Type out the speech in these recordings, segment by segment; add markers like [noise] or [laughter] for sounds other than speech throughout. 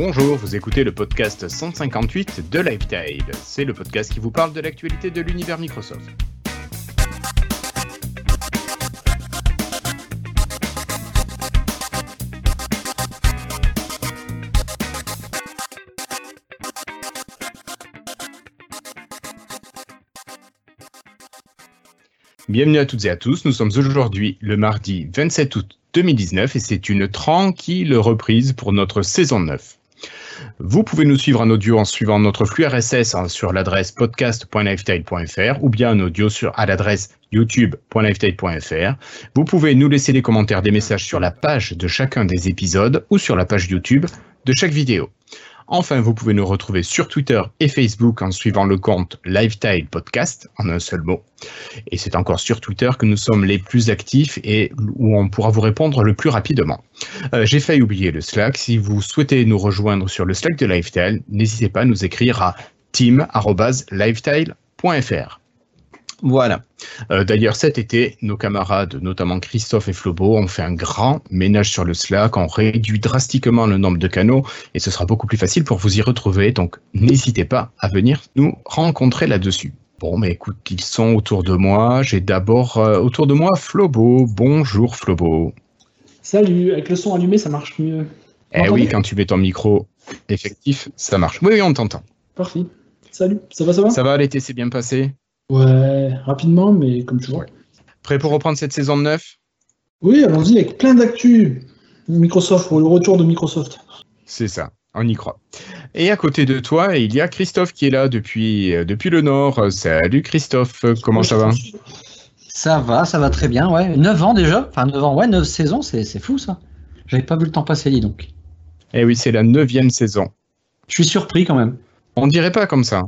Bonjour, vous écoutez le podcast 158 de Lifetile. C'est le podcast qui vous parle de l'actualité de l'univers Microsoft. Bienvenue à toutes et à tous. Nous sommes aujourd'hui le mardi 27 août 2019 et c'est une tranquille reprise pour notre saison 9. Vous pouvez nous suivre en audio en suivant notre flux RSS hein, sur l'adresse podcast.lifetile.fr ou bien en audio sur, à l'adresse youtube.lifetile.fr. Vous pouvez nous laisser des commentaires, des messages sur la page de chacun des épisodes ou sur la page YouTube de chaque vidéo. Enfin, vous pouvez nous retrouver sur Twitter et Facebook en suivant le compte Lifetile Podcast en un seul mot. Et c'est encore sur Twitter que nous sommes les plus actifs et où on pourra vous répondre le plus rapidement. Euh, j'ai failli oublier le Slack. Si vous souhaitez nous rejoindre sur le Slack de Lifetile, n'hésitez pas à nous écrire à team.lifetile.fr. Voilà. Euh, d'ailleurs, cet été, nos camarades, notamment Christophe et Flobo, ont fait un grand ménage sur le Slack, ont réduit drastiquement le nombre de canaux et ce sera beaucoup plus facile pour vous y retrouver. Donc, n'hésitez pas à venir nous rencontrer là-dessus. Bon, mais écoute, ils sont autour de moi. J'ai d'abord euh, autour de moi Flobo. Bonjour Flobo. Salut, avec le son allumé, ça marche mieux. Eh oui, quand tu mets ton micro effectif, ça marche. Oui, oui, on t'entend. Parfait. Salut, ça va, ça va? Ça va, l'été s'est bien passé? Ouais, rapidement, mais comme toujours. Prêt pour reprendre cette saison de 9 Oui, allons-y avec plein d'actu. Microsoft, pour le retour de Microsoft. C'est ça, on y croit. Et à côté de toi, il y a Christophe qui est là depuis, euh, depuis le Nord. Salut Christophe, comment ça va? Ça va, ça va très bien, ouais. 9 ans déjà, enfin 9 ans, ouais, 9 saisons, c'est fou ça. J'avais pas vu le temps passer, dis donc. Eh oui, c'est la neuvième saison. Je suis surpris quand même. On dirait pas comme ça.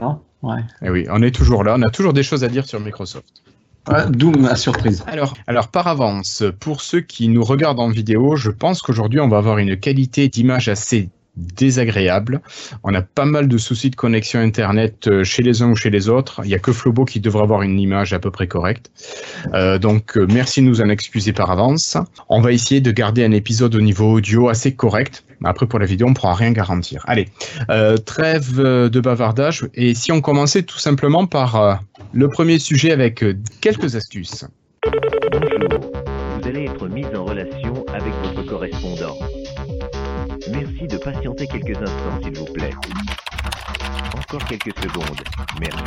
Non Ouais. Eh oui, on est toujours là, on a toujours des choses à dire sur Microsoft. Ouais, D'où ma surprise. Alors, alors, par avance, pour ceux qui nous regardent en vidéo, je pense qu'aujourd'hui, on va avoir une qualité d'image assez désagréable. On a pas mal de soucis de connexion Internet euh, chez les uns ou chez les autres. Il n'y a que Flobo qui devrait avoir une image à peu près correcte. Euh, donc, euh, merci de nous en excuser par avance. On va essayer de garder un épisode au niveau audio assez correct. Après, pour la vidéo, on ne pourra rien garantir. Allez, trêve de bavardage. Et si on commençait tout simplement par le premier sujet avec quelques astuces. Quelques instants, s'il vous plaît. Encore quelques secondes. Merci.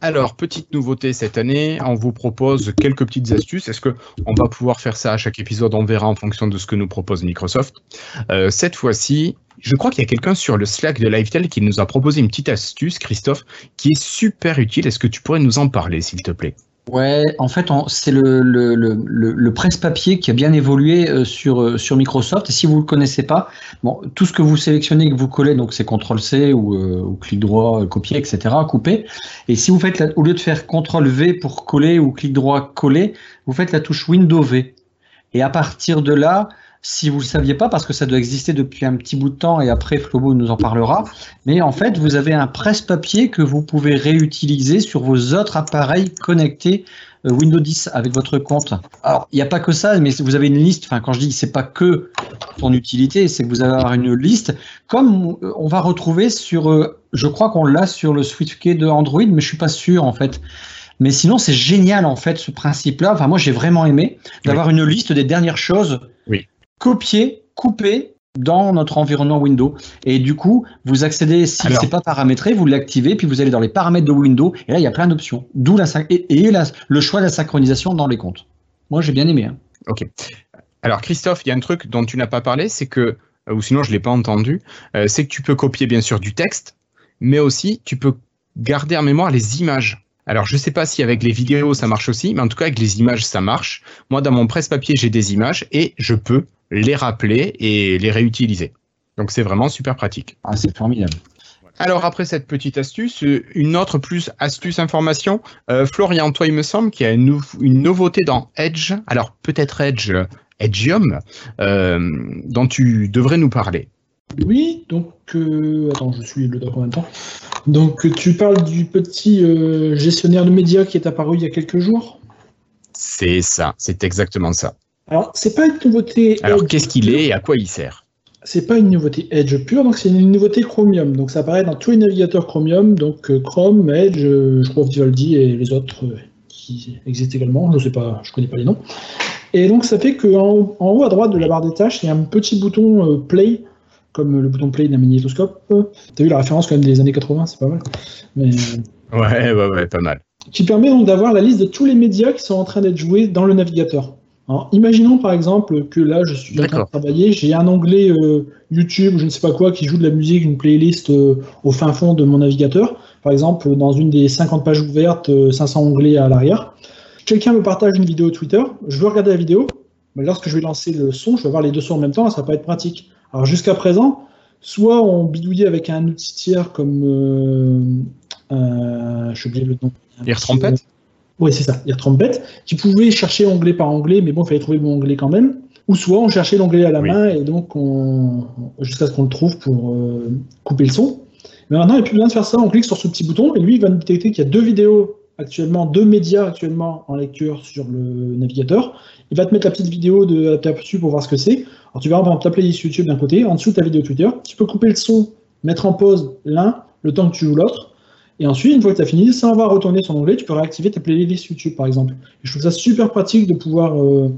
Alors, petite nouveauté cette année, on vous propose quelques petites astuces. Est-ce que on va pouvoir faire ça à chaque épisode? On verra en fonction de ce que nous propose Microsoft. Euh, cette fois-ci, je crois qu'il y a quelqu'un sur le Slack de Lifetel qui nous a proposé une petite astuce, Christophe, qui est super utile. Est-ce que tu pourrais nous en parler, s'il te plaît? Ouais, en fait, c'est le, le, le, le- presse-papier qui a bien évolué euh, sur, euh, sur Microsoft. Et si vous ne le connaissez pas, bon, tout ce que vous sélectionnez, que vous collez, donc c'est CTRL-C ou, euh, ou clic droit, euh, copier, etc., couper. Et si vous faites, la- au lieu de faire CTRL-V pour coller ou clic droit coller, vous faites la touche Windows-V. Et à partir de là, si vous ne le saviez pas, parce que ça doit exister depuis un petit bout de temps, et après Flobo nous en parlera, mais en fait, vous avez un presse-papier que vous pouvez réutiliser sur vos autres appareils connectés euh, Windows 10 avec votre compte. Alors, il n'y a pas que ça, mais vous avez une liste. Enfin, quand je dis c'est pas que son utilité, c'est que vous allez avoir une liste, comme euh, on va retrouver sur, euh, je crois qu'on l'a sur le SwiftKey de Android, mais je suis pas sûr en fait. Mais sinon, c'est génial en fait ce principe-là. Enfin, moi, j'ai vraiment aimé d'avoir une liste des dernières choses Oui. Copiées, coupées dans notre environnement Windows. Et du coup, vous accédez, si Alors- c'est pas paramétré, vous l'activez, puis vous allez dans les paramètres de Windows, et là, il y a plein d'options. D'où la, et, et la- le choix de la synchronisation dans les comptes. Moi, j'ai bien aimé. hein. Ok. Alors, Christophe, il y a un truc dont tu n'as pas parlé, c'est que, euh, ou sinon je ne l'ai pas entendu, euh, c'est que tu peux copier bien sûr du texte, mais aussi tu peux garder en mémoire les images. Alors, je ne sais pas si avec les vidéos ça marche aussi, mais en tout cas avec les images ça marche. Moi, dans mon presse-papier, j'ai des images et je peux les rappeler et les réutiliser. Donc, c'est vraiment super pratique. Ah, c'est formidable. Alors, après cette petite astuce, euh, une autre plus astuce information. Euh, Florian, toi, il me semble qu'il y a une, nou- une nouveauté dans Edge. Alors, peut-être Edge, euh, Edgeium, euh, dont tu devrais nous parler. Oui, donc, euh, attends, je suis le doc en même temps. Donc, tu parles du petit euh, gestionnaire de médias qui est apparu il y a quelques jours? C'est ça, c'est exactement ça. Alors, c'est pas une nouveauté. Alors, qu'est-ce qu'il est et à quoi il sert? C'est pas une nouveauté Edge pure, donc c'est une nouveauté Chromium. Donc ça apparaît dans tous les navigateurs Chromium, donc euh, Chrome, Edge, je crois Vivaldi et les autres euh, qui existent également. Je sais pas, je connais pas les noms. Et donc ça fait qu'en en haut à droite de la barre des tâches, il y a un petit bouton euh, Play, comme le bouton Play d'un magnétoscope. T'as vu la référence quand même des années 80, c'est pas mal. Mais, Ouais, ouais, ouais, pas mal. qui permet donc d'avoir la liste de tous les médias qui sont en train d'être joués dans le navigateur. Alors, imaginons par exemple que là, je suis en train de travailler, j'ai un onglet euh, YouTube, ou je ne sais pas quoi, qui joue de la musique, une playlist euh, au fin fond de mon navigateur. Par exemple, dans une des 50 pages ouvertes, euh, 500 onglets à l'arrière. Quelqu'un me partage une vidéo Twitter, je veux regarder la vidéo, mais lorsque je vais lancer le son, je vais avoir les deux sons en même temps, ça va pas être pratique. Alors jusqu'à présent, soit on bidouillait avec un outil tiers comme... Euh, euh, J'ai oublié le nom. Air Trompette? Oui, c'est ça, Air Trompette, qui pouvait chercher onglet par onglet, mais bon, il fallait trouver le bon onglet quand même. Ou soit on cherchait l'onglet à la Oui. main et donc on, jusqu'à ce qu'on le trouve pour euh, couper le son. Mais maintenant, il n'y a plus besoin de faire ça, on clique sur ce petit bouton et lui, il va nous détecter qu'il y a deux vidéos actuellement, deux médias actuellement en lecture sur le navigateur. Il va te mettre la petite vidéo de dessus pour voir ce que c'est. Alors tu verras, par exemple, ta playlist YouTube d'un côté, en dessous ta vidéo Twitter. Tu peux couper le son, mettre en pause l'un, le temps que tu joues l'autre. Et ensuite, une fois que tu as fini, ça va retourner son onglet, tu peux réactiver tes playlists YouTube par exemple. Et je trouve ça super pratique de pouvoir, euh,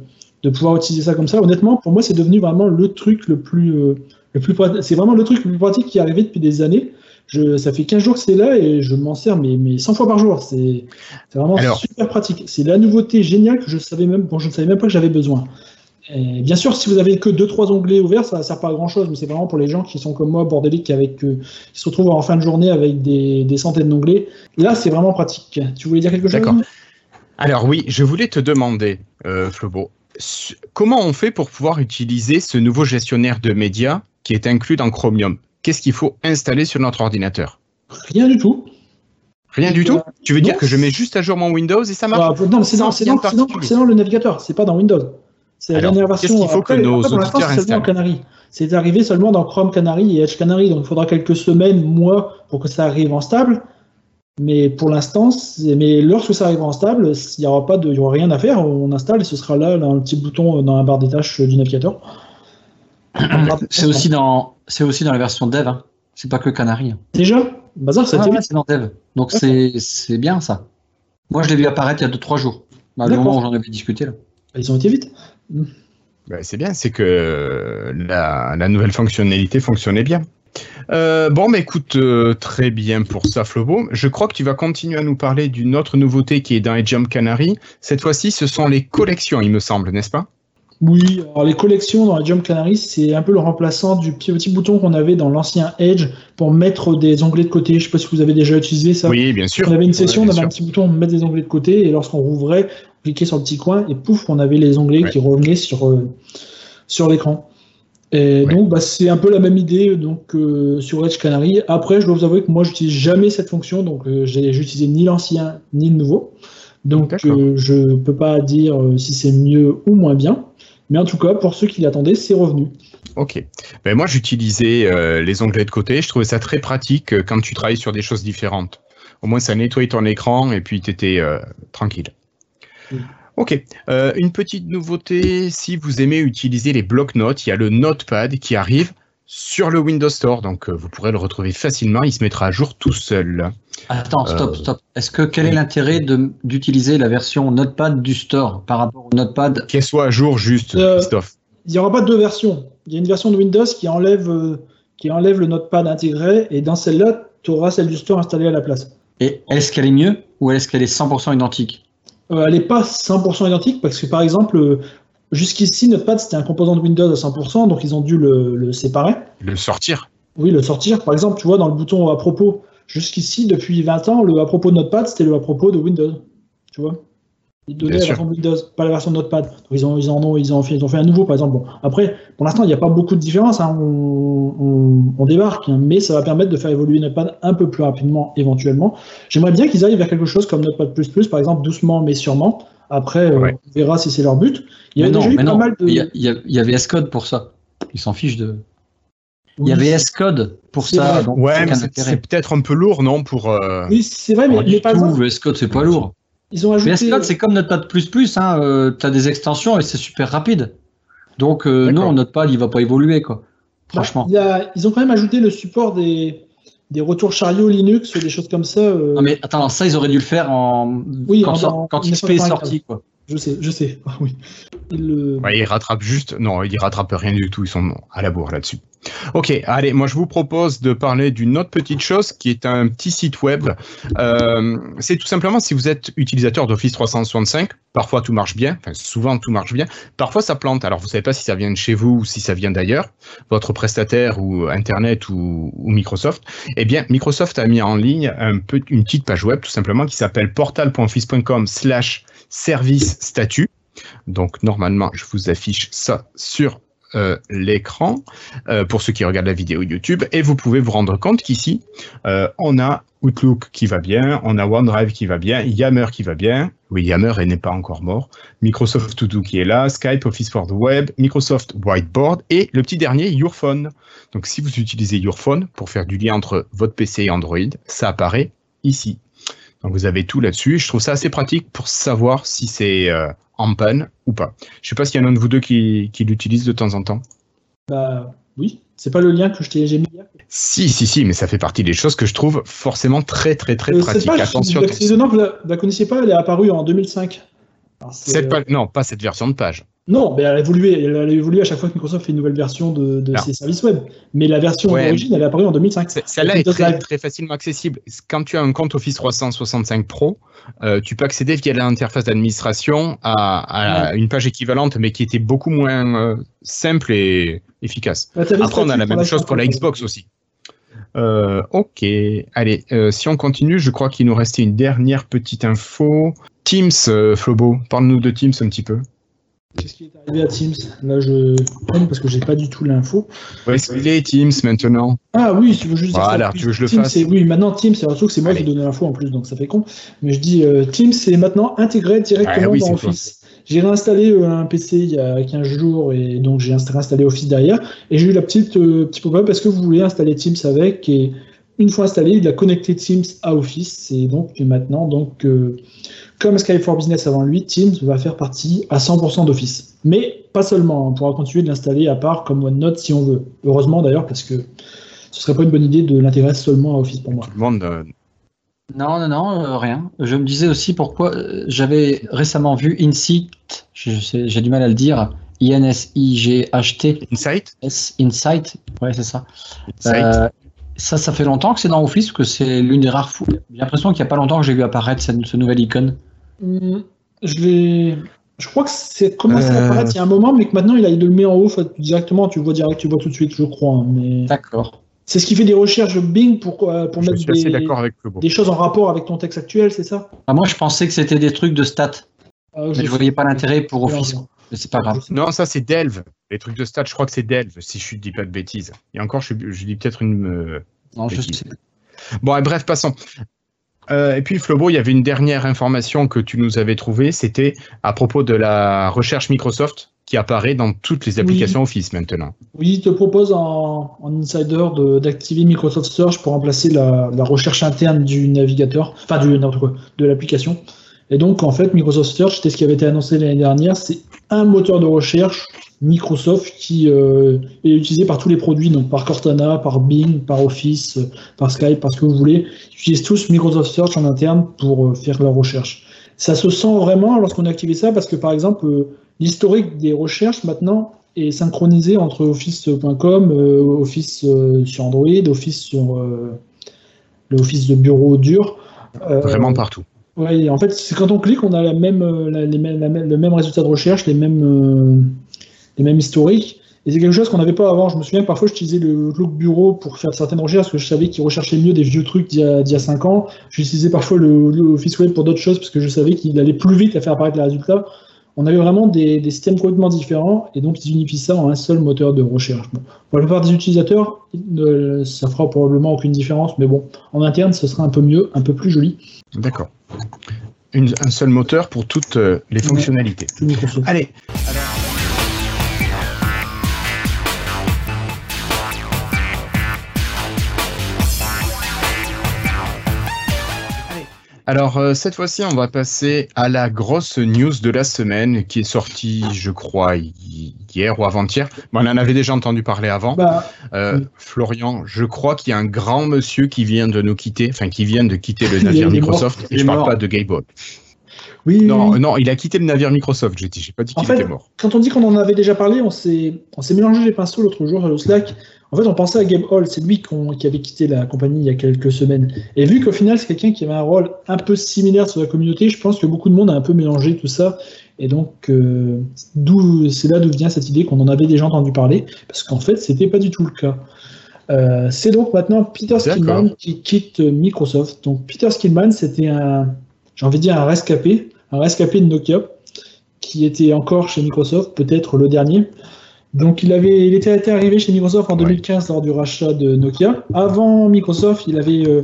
de pouvoir utiliser ça comme ça. Honnêtement, pour moi, c'est devenu vraiment le truc le plus, euh, le plus c'est vraiment le truc le plus pratique qui est arrivé depuis des années. Je, ça fait 15 jours que c'est là et je m'en sers mais, mais 100 fois par jour. C'est c'est vraiment Alors- super pratique. C'est la nouveauté géniale que je savais même, bon, je ne savais même pas que j'avais besoin. Et bien sûr, si vous avez que deux trois onglets ouverts, ça ne sert pas à grand chose, mais c'est vraiment pour les gens qui sont comme moi, bordéliques, avec, euh, qui se retrouvent en fin de journée avec des, des centaines d'onglets. Là, c'est vraiment pratique. Tu voulais dire quelque chose? D'accord. Alors oui, je voulais te demander, euh, Flobo, comment on fait pour pouvoir utiliser ce nouveau gestionnaire de médias qui est inclus dans Chromium? Qu'est-ce qu'il faut installer sur notre ordinateur? Rien du tout. Rien du Euh, tout? Tu veux dire que je mets juste à jour mon Windows et ça marche? Ah, non, c'est dans, dans le navigateur, c'est pas dans Windows. C'est la dernière qu'est-ce version. qu'il faut que Après- nos après, pour l'instant, auditeurs c'est seulement installent Canary. C'est arrivé seulement dans Chrome Canary et Edge Canary, donc il faudra quelques semaines, mois, pour que ça arrive en stable. Mais pour l'instant, mais lorsque ça arrivera en stable, il n'y aura pas de, y aura rien à faire. On installe et ce sera là, dans le petit bouton dans la barre des tâches du navigateur. [clears throat] C'est aussi dans, c'est aussi dans la version dev. Hein. C'est pas que Canary. hein. Déjà, bazar, Ah, ouais, c'est dans dev. Donc c'est, c'est bien ça. Moi, je l'ai vu apparaître il y a 2-3 jours. Bah, le moment où j'en avais discuté là. Ils ont été vite. Ben, C'est bien, c'est que la, la nouvelle fonctionnalité fonctionnait bien. Euh, bon, mais écoute, euh, très bien pour ça, Flobo. Je crois que tu vas continuer à nous parler d'une autre nouveauté qui est dans Edge Canary. Cette fois-ci, ce sont les collections, il me semble, n'est-ce pas? Oui, alors les collections dans la Jump Canary, c'est un peu le remplaçant du petit, petit bouton qu'on avait dans l'ancien Edge pour mettre des onglets de côté. Je sais pas si vous avez déjà utilisé ça. Oui, bien sûr. On avait une session, Ouais, on avait un petit bouton pour mettre des onglets de côté, et lorsqu'on rouvrait, on cliquait sur le petit coin, et pouf, on avait les onglets Ouais. qui revenaient sur, euh, sur l'écran. Et Ouais. donc, bah, c'est un peu la même idée donc, euh, sur Edge Canary. Après, je dois vous avouer que moi, j'utilise jamais cette fonction, donc euh, j'ai utilisé ni l'ancien ni le nouveau. Donc, je peux pas dire si c'est mieux ou moins bien. Mais en tout cas, pour ceux qui l'attendaient, c'est revenu. Ok. Ben, moi, j'utilisais les onglets de côté. Je trouvais ça très pratique quand tu travailles sur des choses différentes. Au moins, ça nettoyait ton écran et puis tu étais tranquille. Ok. Euh, une petite nouveauté, si vous aimez utiliser les blocs-notes, il y a le Notepad qui arrive sur le Windows Store. Donc, euh, vous pourrez le retrouver facilement. Il se mettra à jour tout seul. Attends, stop, Euh, stop. Est-ce que quel est l'intérêt d'utiliser la version Notepad du store par rapport au Notepad Qu'elle soit à jour juste, Euh, Christophe. Il n'y aura pas deux versions. Il y a une version de Windows qui enlève, euh, qui enlève le Notepad intégré, et dans celle-là, tu auras celle du store installée à la place. Et est-ce qu'elle est mieux ou est-ce qu'elle est 100% identique? Euh, elle n'est pas 100% identique parce que par exemple, euh, jusqu'ici, Notepad c'était un composant de Windows à 100%, donc ils ont dû le, le séparer. Le sortir. Oui, le sortir. Par exemple, tu vois, dans le bouton à propos, jusqu'ici, depuis 20 ans, le à propos de Notepad c'était le à propos de Windows. Tu vois Ils donnaient Bien la sûr. version Windows, pas la version de Notepad. Donc, ils, ont, ils, en ont, ils, ont fait, ils ont fait un nouveau, par exemple. Bon, après, pour l'instant, il n'y a pas beaucoup de différence. hein. On, on- on débarque, hein, mais ça va permettre de faire évoluer Notepad un peu plus rapidement, éventuellement. J'aimerais bien qu'ils aillent vers quelque chose comme Notepad++, par exemple, doucement mais sûrement. Après, euh, Ouais. on verra si c'est leur but. Il y Mais avait non, déjà eu pas non. mal de. Il y, a- il avait S-Code pour ça. Ils s'en fichent de. Il y avait S-Code pour ça. donc Ouais, c'est- peut-être un peu lourd, non pour, euh, Oui, c'est vrai, mais, Pas mais tout, le S-Code, c'est pas lourd. Ils ont. Notepad, c'est comme Notepad++, hein, euh, tu as des extensions et c'est super rapide. Donc euh, non, Notepad, il va pas évoluer, quoi. Bah, Franchement. il y a- ils ont quand même ajouté le support des, des retours chariot Linux, des choses comme ça. euh, Non mais attends, ça ils auraient dû le faire en Oui, quand, en- sort- en quand XP est 1995. sorti quoi. Je sais, je sais. [laughs] Oui. Ils le- Ouais, ils rattrapent juste. Non, ils rattrapent rien du tout. Ils sont à la bourre là-dessus. Ok, allez, moi je vous propose de parler d'une autre petite chose qui est un petit site web. Euh, c'est tout simplement si vous êtes utilisateur d'Office 365, parfois tout marche bien, enfin souvent tout marche bien, parfois ça plante. Alors vous savez pas si ça vient de chez vous ou si ça vient d'ailleurs, votre prestataire ou Internet ou, ou Microsoft. Eh bien, Microsoft a mis en ligne un peu, une petite page web tout simplement qui s'appelle portal.office.com slash service statut. Donc normalement, je vous affiche ça sur euh, l'écran euh, pour ceux qui regardent la vidéo YouTube et vous pouvez vous rendre compte qu'ici euh, on a Outlook qui va bien, on a OneDrive qui va bien, Yammer qui va bien. Oui, Yammer n'est pas encore mort. Microsoft To Do qui est là, Skype, Office for the Web, Microsoft Whiteboard et le petit dernier Your Phone. Donc si vous utilisez Your Phone pour faire du lien entre votre PC et Android, ça apparaît ici. Donc vous avez tout là-dessus. Je trouve ça assez pratique pour savoir si c'est en panne ou pas. Je sais pas s'il y en a un de vous deux qui, qui l'utilise de temps en temps. Bah oui, c'est pas le lien que je t'ai mis hier. Si, si, si, mais ça fait partie des choses que je trouve forcément très, très, très Euh, pratiques. cette page, Attention, étonnant que vous la, la connaissiez pas, elle est apparue en 2005. Alors, c'est- cette page- non, pas cette version de page. Non, mais elle a évolué. Elle a évolué à chaque fois que Microsoft fait une nouvelle version de, ses services web. Mais la version Ouais. d'origine, elle est apparue en 2005. C'est- Celle-là est très, facilement accessible. Quand tu as un compte Office 365 Pro, euh, tu peux accéder via l'interface d'administration à, à une page équivalente, mais qui était beaucoup moins euh, simple et efficace. Bah, Après, on a la même chose pour la Xbox aussi. Euh, ok, allez, si on continue, je crois qu'il nous restait une dernière petite info. Teams, Flobo, parle-nous de Teams un petit peu. Qu'est-ce qui est arrivé à Teams? Là, je prends parce que j'ai pas du tout l'info. Est-ce qu'il est, Teams, maintenant Ah oui, tu veux juste dire Voilà, ça. tu veux que je le Teams, fasse Oui, maintenant Teams, c'est surtout que c'est moi Allez. qui ai donné l'info en plus, donc ça fait con. Mais je dis euh, Teams, c'est maintenant intégré directement Ah oui, dans. Office. J'ai réinstallé euh, un PC il y a 15 jours et donc j'ai insta- réinstallé Office derrière. Et j'ai eu la petite euh, petit pop-up parce que vous voulez installer Teams avec. Et une fois installé, il a connecté Teams à Office. Et donc et maintenant, donc, euh, comme Skype for Business avant lui, Teams va faire partie à 100% d'Office. Mais pas seulement, on pourra continuer de l'installer à part comme OneNote si on veut. Heureusement d'ailleurs, parce que ce serait pas une bonne idée de l'intégrer seulement à Office pour moi. Tout le monde. euh, Non, non, non, euh, rien. Je me disais aussi pourquoi euh, j'avais récemment vu Insight, j'ai du mal à le dire, I-N-S-I-G-H-T, Insight? S, Insight, ouais, c'est ça. Insight. Ça, ça fait longtemps que c'est dans Office, que c'est l'une des rares fous. J'ai l'impression qu'il n'y a pas longtemps que j'ai vu apparaître cette- ce nouvel icône. Hum, Je l'ai. Je crois que c'est commencé à Euh. apparaître? Il y a un moment, mais que maintenant il, a, le met en haut fait, directement. Tu le vois direct, tu vois tout de suite, je crois. hein, Mais D'accord. c'est ce qui fait des recherches Bing pour, euh, pour je mettre des, avec des choses en rapport avec ton texte actuel, c'est ça? Ah, moi, je pensais que c'était des trucs de stats, Ah, mais je voyais pas l'intérêt pour Office. Mais c'est pas grave. Non, ça c'est Delve. Les trucs de stats, je crois que c'est Delve, si je dis pas de bêtises. Et encore, je, je dis peut-être une. euh, Non, je Bêtise. sais. Bon, et bref, passons. Euh, et puis, Flobo, il y avait une dernière information que tu nous avais trouvée. C'était à propos de la recherche Microsoft qui apparaît dans toutes les applications Office maintenant. Oui, il te propose en, en insider de- d'activer Microsoft Search pour remplacer la, la recherche interne du navigateur, enfin du n'importe quoi, de l'application. Et donc en fait, Microsoft Search, c'était ce qui avait été annoncé l'année dernière, c'est un moteur de recherche Microsoft qui euh, est utilisé par tous les produits, donc par Cortana, par Bing, par Office, euh, par Skype, par ce que vous voulez. Ils utilisent tous Microsoft Search en interne pour euh, faire leur recherche. Ça se sent vraiment lorsqu'on a activé ça parce que par exemple, l'historique des recherches maintenant est synchronisé entre Office.com, Office sur Android, Office sur le de bureau dur. Vraiment partout. Ouais, en fait, c'est quand on clique, on a la même, euh, le même résultat de recherche, les mêmes, euh, les mêmes historiques. Et c'est quelque chose qu'on n'avait pas avant. Je me souviens que parfois j'utilisais le Outlook Bureau pour faire certaines recherches parce que je savais qu'il recherchait mieux des vieux trucs d'il y a, d'il y a 5 ans. J'utilisais parfois le, le Office Web pour d'autres choses parce que je savais qu'il allait plus vite à faire apparaître les résultats. On avait vraiment des, des systèmes complètement différents et donc ils unifient ça en un seul moteur de recherche. Bon, pour la plupart des utilisateurs, euh, ça fera probablement aucune différence, mais bon, en interne, ce sera un peu mieux, un peu plus joli. D'accord. Un seul moteur pour toutes euh, les fonctionnalités. Microsoft. Allez. Alors, euh, cette fois-ci, on va passer à la grosse news de la semaine qui est sortie, je crois, hi- hier ou avant-hier. Bon, on en avait déjà entendu parler avant. Bah, Euh, oui. Florian, je crois qu'il y a un grand monsieur qui vient de nous quitter, enfin qui vient de quitter le [laughs] navire. Microsoft. Et je est parle pas de Gabe. oui, Non, oui. non, il a quitté le navire Microsoft, j'ai dit. J'ai pas dit qu'il était mort. quand on dit qu'on en avait déjà parlé, on s'est on s'est mélangé les pinceaux l'autre jour au Slack. En fait, on pensait à Gabe Hall, c'est lui qui avait quitté la compagnie il y a quelques semaines. Et vu qu'au final, c'est quelqu'un qui avait un rôle un peu similaire sur la communauté, je pense que beaucoup de monde a un peu mélangé tout ça. Et donc, euh, c'est là d'où vient cette idée qu'on en avait déjà entendu parler, parce qu'en fait, c'était pas du tout le cas. Euh, c'est donc maintenant Peter. Skillman qui quitte Microsoft. Donc, Peter Skillman, c'était un, j'ai envie de dire un rescapé, un rescapé de Nokia qui était encore chez Microsoft, peut-être le dernier. Donc il avait, il était, arrivé chez Microsoft en Ouais. 2015 lors du rachat de Nokia. Avant Microsoft, il avait, euh,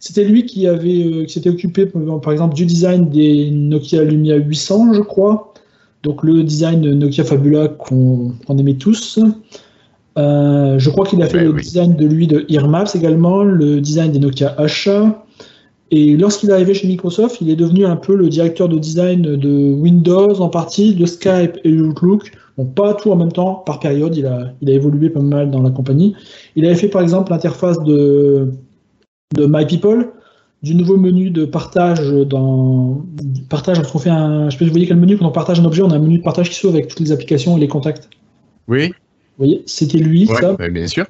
c'était lui qui avait, euh, qui s'était occupé par par exemple du design des Nokia Lumia 800, je crois. Donc le design de Nokia Fabula qu'on aimait tous. Euh, je crois qu'il a fait Ouais, le oui. design de lui de Earmaps également, le design des Nokia Asha. Et lorsqu'il est arrivé chez Microsoft, il est devenu un peu le directeur de design de Windows en partie, de Skype et de Outlook. Bon, pas tout en même temps, par période, il a, il a évolué pas mal dans la compagnie. Il avait fait par exemple l'interface de, de MyPeople, du nouveau menu de partage dans partage lorsqu'on fait un. Je sais pas si vous voyez quel menu quand on partage un objet, on a un menu de partage qui s'ouvre avec toutes les applications et les contacts. Oui, Vous voyez, c'était lui, ouais, ça. bien sûr.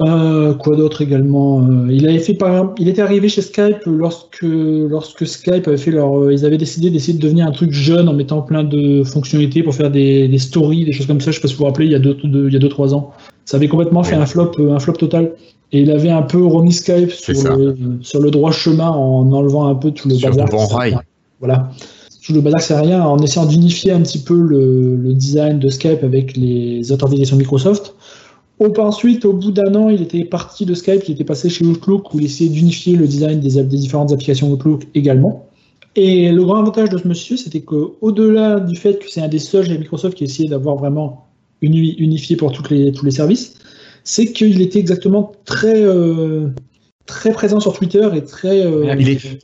Euh, quoi d'autre également euh, Il avait fait par il était arrivé chez Skype lorsque lorsque Skype avait fait leur, euh, ils avaient décidé d'essayer de devenir un truc jeune en mettant plein de fonctionnalités pour faire des, des stories, des choses comme ça. Je sais pas si vous vous rappelez, il y a deux, deux- il y a deux trois ans, ça avait complètement fait un flop, un flop total. Et il avait un peu remis Skype sur le, sur le droit chemin en enlevant un peu tout le Sur bazar. bon rail. Voilà. Tout le bazar c'est rien en essayant d'unifier un petit peu le, le design de Skype avec les authentifications Microsoft. Au- Ensuite, au bout d'un an, il était parti de Skype, il était passé chez Outlook où il essayait d'unifier le design des, différentes applications Outlook également. Et le grand avantage de ce monsieur, c'était qu'au-delà du fait que c'est un des seuls chez Microsoft qui essayait d'avoir vraiment uni- unifié pour toutes les, tous les services, c'est qu'il était exactement très, euh, très présent sur Twitter et très. euh, Il est-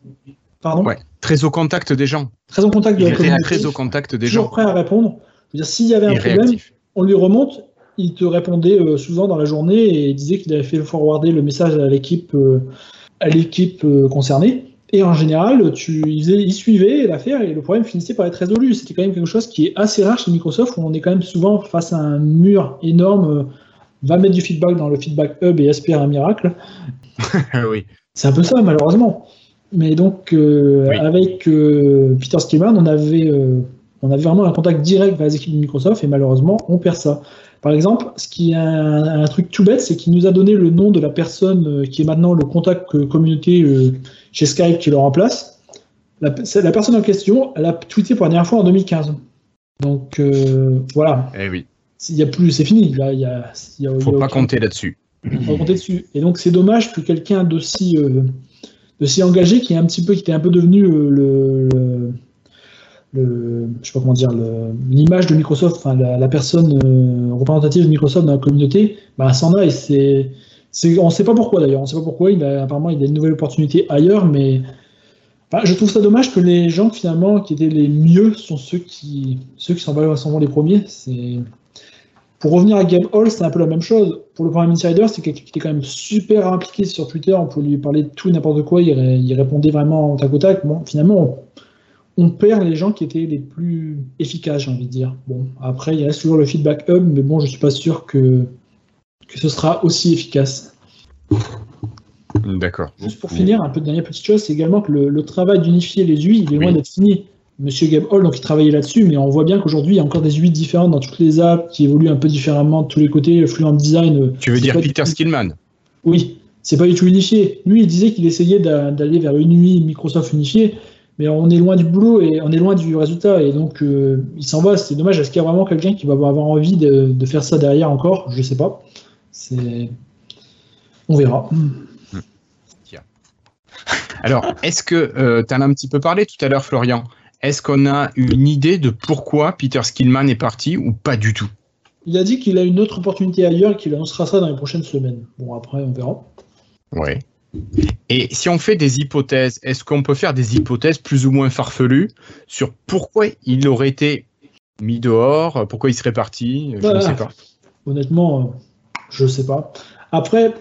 Pardon Ouais. Très au contact des gens. Très en contact de Il la est communauté. très au contact des toujours gens. prêt à répondre. S'il y avait un Et problème, réactif. on lui remonte, il te répondait euh, souvent dans la journée et il disait qu'il avait fait forwarder le message à l'équipe euh, à l'équipe euh, concernée. Et en général, tu, il, faisait- il suivait l'affaire et le problème finissait par être résolu. C'était quand même quelque chose qui est assez rare chez Microsoft où on est quand même souvent face à un mur énorme. va mettre du feedback dans le feedback hub et espère un miracle. [laughs] oui. C'est un peu ça, malheureusement. Mais donc, euh, Oui. avec euh, Peter Skillman, on avait, euh, on avait vraiment un contact direct vers les équipes de Microsoft et malheureusement, on perd ça. Par exemple, ce qui est un, un truc tout bête, c'est qu'il nous a donné le nom de la personne euh, qui est maintenant le contact communauté euh, chez Skype qui le remplace. La, personne en question, elle a tweeté pour la dernière fois en 2015. Donc euh, voilà, Eh oui. il y a plus, c'est fini. Là, il y a, il y a- il y Faut a pas aucun- compter là-dessus. va compter dessus. Et donc c'est dommage que quelqu'un d'aussi euh, engagé, qui est un petit peu, qui était un peu devenu euh, le, le, je sais pas comment dire, l'image de Microsoft, enfin la, personne euh, représentative de Microsoft dans la communauté, bah s'en a et c'est, on sait pas pourquoi d'ailleurs, on sait pas pourquoi. Il apparemment il a une nouvelle opportunité ailleurs, mais je trouve ça dommage que les gens finalement qui étaient les mieux sont ceux qui ceux qui s'en vont, les premiers. Pour revenir à Game Hall, c'est un peu la même chose. Pour le Prime Insider, c'est quelqu'un qui était quand même super impliqué sur Twitter. On pouvait lui parler de tout n'importe quoi. Il, ré- il répondait vraiment au tac au tac. Bon, finalement, on perd les gens qui étaient les plus efficaces, j'ai envie de dire. Bon, après, il reste toujours le feedback hub, mais bon, je suis pas sûr que, que ce sera aussi efficace. D'accord. Juste pour finir, un peu de dernière petite chose, c'est également que le, le travail d'unifier les UI, il est loin Oui. d'être fini. Monsieur Gabe Hall, donc il travaillait là-dessus, mais on voit bien qu'aujourd'hui, il y a encore des UI différentes dans toutes les apps qui évoluent un peu différemment de tous les côtés. Fluent Design. euh, Tu veux dire Peter tout- Skillman? Oui, c'est pas du tout unifié. Lui, il disait qu'il essayait d'a- d'aller vers une UI Microsoft unifiée, mais on est loin du boulot et on est loin du résultat. Et donc, euh, il s'en va. C'est dommage. Est-ce qu'il y a vraiment quelqu'un qui va avoir envie de, de faire ça derrière encore? Je sais pas. C'est. On verra. Alors, est-ce que tu en as un petit peu parlé tout à l'heure, Florian? Est-ce qu'on a une idée de pourquoi Peter Skillman est parti ou pas du tout? Il a dit qu'il a une autre opportunité ailleurs et qu'il annoncera ça dans les prochaines semaines. Bon, après, on verra. Ouais. Et si on fait des hypothèses, est-ce qu'on peut faire des hypothèses plus ou moins farfelues sur pourquoi il aurait été mis dehors, pourquoi il serait parti Je ne sais pas. Honnêtement, euh, je sais pas. Après,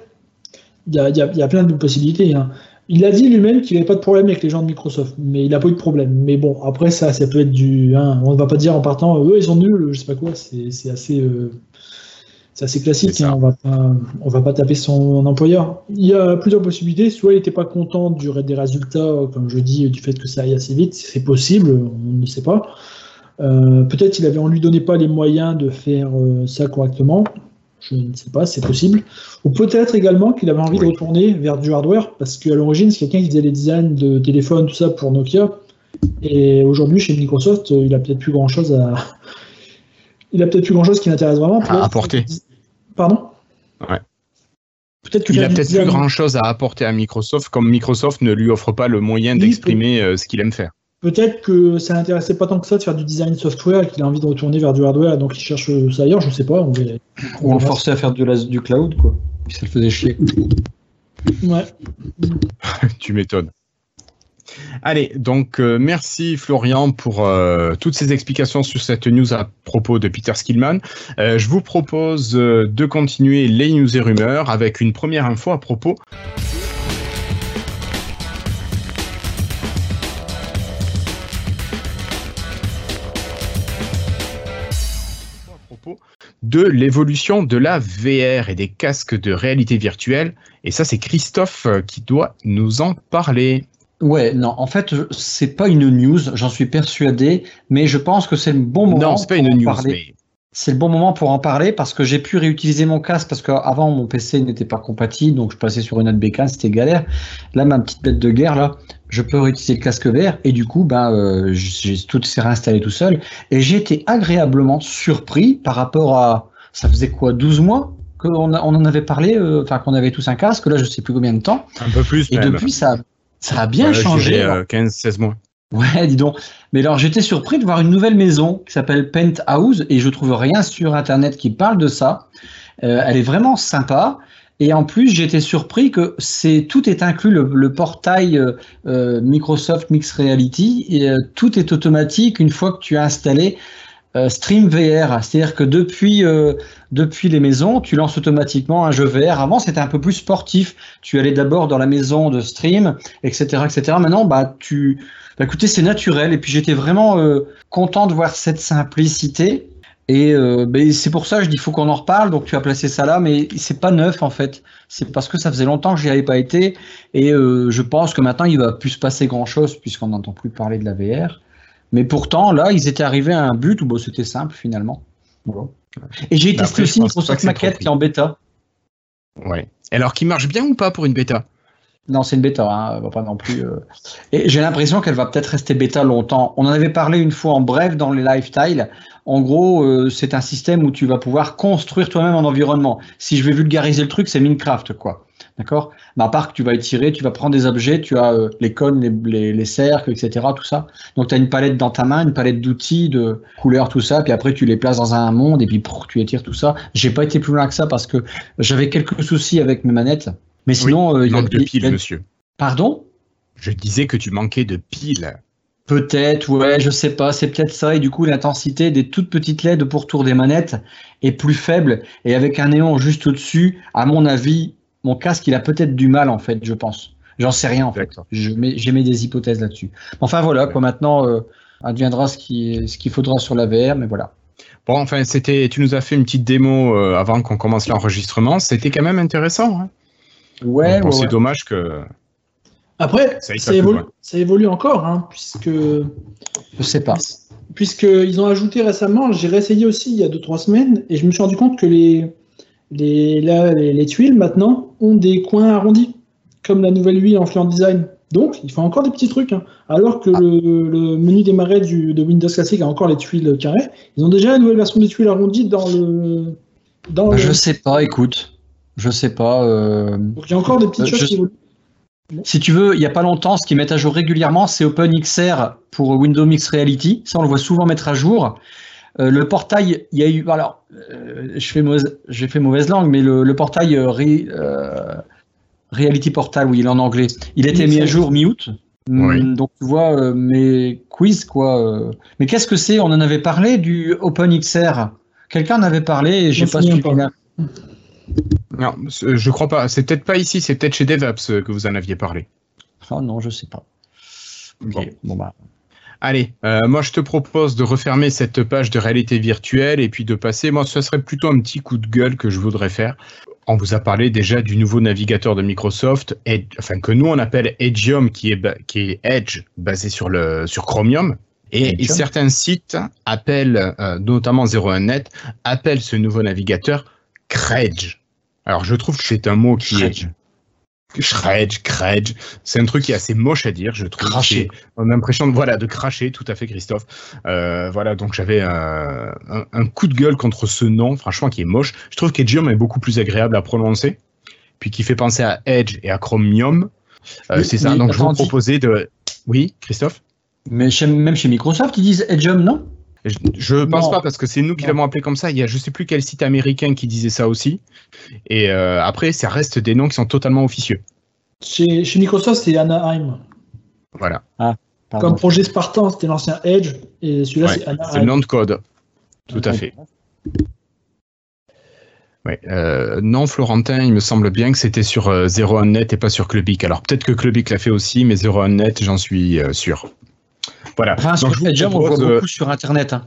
il y a, y y plein de possibilités. hein. Il a dit lui-même qu'il n'avait pas de problème avec les gens de Microsoft, mais il n'a pas eu de problème. Mais bon, après ça, ça peut être du. hein, on ne va pas dire en partant, eux ils sont nuls, je sais pas quoi. C'est c'est assez, euh, c'est assez classique. Hein, on va pas, on va pas taper son employeur. Il y a plusieurs possibilités. Soit il n'était pas content du, des résultats, comme je dis, du fait que ça aille assez vite. C'est possible, on ne sait pas. Euh, Peut-être il avait, on lui donnait pas les moyens de faire euh, ça correctement. Je ne sais pas, c'est possible. Ou peut-être également qu'il avait envie de retourner vers du hardware, parce qu'à l'origine, c'est quelqu'un qui faisait les designs de téléphones, tout ça pour Nokia. Et aujourd'hui, chez Microsoft, euh, il a peut-être plus grand-chose à. Il a peut-être plus grand-chose qui l'intéresse vraiment. Peut-être- apporter. Pardon Ouais. Peut-être que Il a peut-être plus grand-chose à apporter à Microsoft, comme Microsoft ne lui offre pas le moyen Oui, d'exprimer euh, ce qu'il aime faire. Peut-être que ça l'intéressait pas tant que ça de faire du design software et qu'il a envie de retourner vers du hardware, donc il cherche ça ailleurs, je sais pas. On. Ou on forçait à faire de la- du cloud, quoi. Puis ça le faisait chier. Ouais. [laughs] tu m'étonnes. Allez, donc euh, merci Florian pour euh, toutes ces explications sur cette news à propos de Peter Skillman. Euh, je vous propose de continuer les news et rumeurs avec une première info à propos. de l'évolution de la VR et des casques de réalité virtuelle. Et ça, c'est Christophe qui doit nous en parler. Ouais, non, en fait, c'est pas une news, j'en suis persuadé, mais je pense que c'est le bon moment. non, c'est pas une news, parler. mais C'est le bon moment pour en parler parce que j'ai pu réutiliser mon casque parce qu'avant mon PC n'était pas compatible, donc je passais sur une autre bécane, c'était galère. Là, ma petite bête de guerre, là, je peux réutiliser le casque vert et du coup, ben, euh, j'ai tout s'est réinstallé tout seul et j'ai été agréablement surpris par rapport à, ça faisait quoi, 12 mois qu'on on en avait parlé, euh, enfin qu'on avait tous un casque, là je sais plus combien de temps, un peu plus. et même. depuis ça, ça a bien changé. dirais, alors. euh, 15-16 mois. Ouais, dis donc. Mais alors, j'étais surpris de voir une nouvelle maison qui s'appelle Penthouse et je trouve rien sur Internet qui parle de ça. Euh, elle est vraiment sympa. Et en plus, été surpris que c'est tout est inclus le, le portail euh, Microsoft Mixed Reality et euh, tout est automatique une fois que tu as installé Stream VR. C'est-à-dire que depuis euh, depuis les maisons, tu lances automatiquement un jeu VR. Avant, c'était un peu plus sportif. Tu allais d'abord dans la maison de Stream, etc., etc. Maintenant, bah tu bah, écoutez, c'est naturel. Et puis j'étais vraiment euh, content de voir cette simplicité. Et euh, c'est pour ça que je dis il faut qu'on en reparle. Donc tu as placé ça là, mais c'est pas neuf en fait. C'est parce que ça faisait longtemps que j'y avais pas été. Et euh, je pense que maintenant il va plus se passer grand chose puisqu'on n'entend plus parler de la VR. Mais pourtant là, ils étaient arrivés à un but où bon, c'était simple finalement. Et j'ai testé après, aussi pas Microsoft Maquette qui est en bêta. Ouais. Alors, qui marche bien ou pas pour une bêta? Non, c'est une bêta, hein, pas non plus. euh. Et j'ai l'impression qu'elle va peut-être rester bêta longtemps. On en avait parlé une fois en bref dans les lifestyle. En gros, euh, c'est un système où tu vas pouvoir construire toi-même un environnement. Si je vais vulgariser le truc, c'est Minecraft, quoi. D'accord? Mais à part que tu vas étirer, tu vas prendre des objets, tu as euh, les cônes, les, les, les cercles, etc. Tout ça. Donc tu as une palette dans ta main, une palette d'outils, de couleurs, tout ça. Puis après, tu les places dans un monde et puis prrr, tu étires tout ça. J'ai pas été plus loin que ça parce que j'avais quelques soucis avec mes manettes. Mais sinon, euh, il y a- Manque de piles, a- monsieur. Pardon? Je disais que tu manquais de piles. Peut-être, ouais, je sais pas, c'est peut-être ça. Et du coup, l'intensité des toutes petites LED pour tour des manettes est plus faible. Et avec un néon juste au-dessus, à mon avis, mon casque, il a peut-être du mal, en fait, je pense. J'en sais rien, en fait. D'accord. Je mets, j'ai mis des hypothèses là-dessus. Enfin, voilà, quoi. Maintenant, euh, adviendra ce qui, ce qu'il faudra sur la VR, mais voilà. Bon, enfin, c'était, tu nous as fait une petite démo euh, avant qu'on commence l'enregistrement. C'était quand même intéressant. Hein Ouais, Bon, ouais, c'est ouais. dommage que. Après, Ça ça, ça évolue, loin. ça évolue encore, hein, puisque Je sais pas. puisqu'ils ont ajouté récemment, j'ai réessayé aussi il y a 2-3 semaines, et je me suis rendu compte que les, les, là, les, les tuiles maintenant ont des coins arrondis, comme la nouvelle UI en Fluent Design. Donc, il faut encore des petits trucs. hein. Alors que le, le menu démarrer du, de Windows Classic a encore les tuiles carrées, ils ont déjà la nouvelle version des tuiles arrondies dans le. Dans Bah, le- je sais pas, écoute. Je sais pas. euh, Donc, il y a encore des petites Euh, choses je- qui évoluent. Si tu veux, il n'y a pas longtemps, ce qu'ils mettent à jour régulièrement, c'est OpenXR pour Windows Mixed Reality. Ça, on le voit souvent mettre à jour. Euh, le portail, il y a eu. Alors, euh, je fais mauvaise, j'ai fait mauvaise langue, mais le, le portail euh, euh, Reality Portal, oui, il est en anglais. Il a été Oui, mis à jour mi-août. Oui. Hum, Donc tu vois, mes quiz, quoi. Mais qu'est-ce que c'est? On en avait parlé du OpenXR. Quelqu'un en avait parlé et j'ai pas suivi. pas. Non, je crois pas. C'est peut-être pas ici, c'est peut-être chez DevApps que vous en aviez parlé. Oh non, je sais pas. Ok, Bon. bon bah. Allez, euh, moi je te propose de refermer cette page de réalité virtuelle et puis de passer. Moi, ce serait plutôt un petit coup de gueule que je voudrais faire. On vous a parlé déjà du nouveau navigateur de Microsoft, Edge, enfin que nous on appelle Edgeium, qui est, ba- qui est Edge, basé sur le sur Chromium. Et, certains sites appellent, euh, notamment 01net, appellent ce nouveau navigateur Credge. Alors je trouve que c'est un mot qui Credge. est Shredge, Credge, c'est un truc qui est assez moche à dire, je trouve. Cracher. On a l'impression de, voilà, de cracher, tout à fait, Christophe. Euh, voilà, donc j'avais un, un coup de gueule contre ce nom, franchement, qui est moche. Je trouve qu'Edgeium est beaucoup plus agréable à prononcer, puis qui fait penser à Edge et à Chromium. Euh, c'est ça, donc je vous attends, proposais de... Oui, Christophe? Mais chez- même chez Microsoft, ils disent Edgeum, non? Je, je pense Non. pas parce que c'est nous qui l'avons appelé comme ça. Il y a je sais plus quel site américain qui disait ça aussi. Et euh, après, ça reste des noms qui sont totalement officieux. Chez, chez Microsoft, c'est Anaheim. Voilà, Pardon. Comme projet Spartan, c'était l'ancien Edge, et celui-là, Ouais, c'est c'est le Anaheim. nom de code. Tout à fait. Ouais. Euh, non, Florentin, il me semble bien que c'était sur euh, 01net et pas sur Clubic. Alors peut-être que Clubic l'a fait aussi, mais 01net, j'en suis euh, sûr. Voilà. Enfin, Donc, sur je vous Edgeum, on voit beaucoup sur Internet. hein.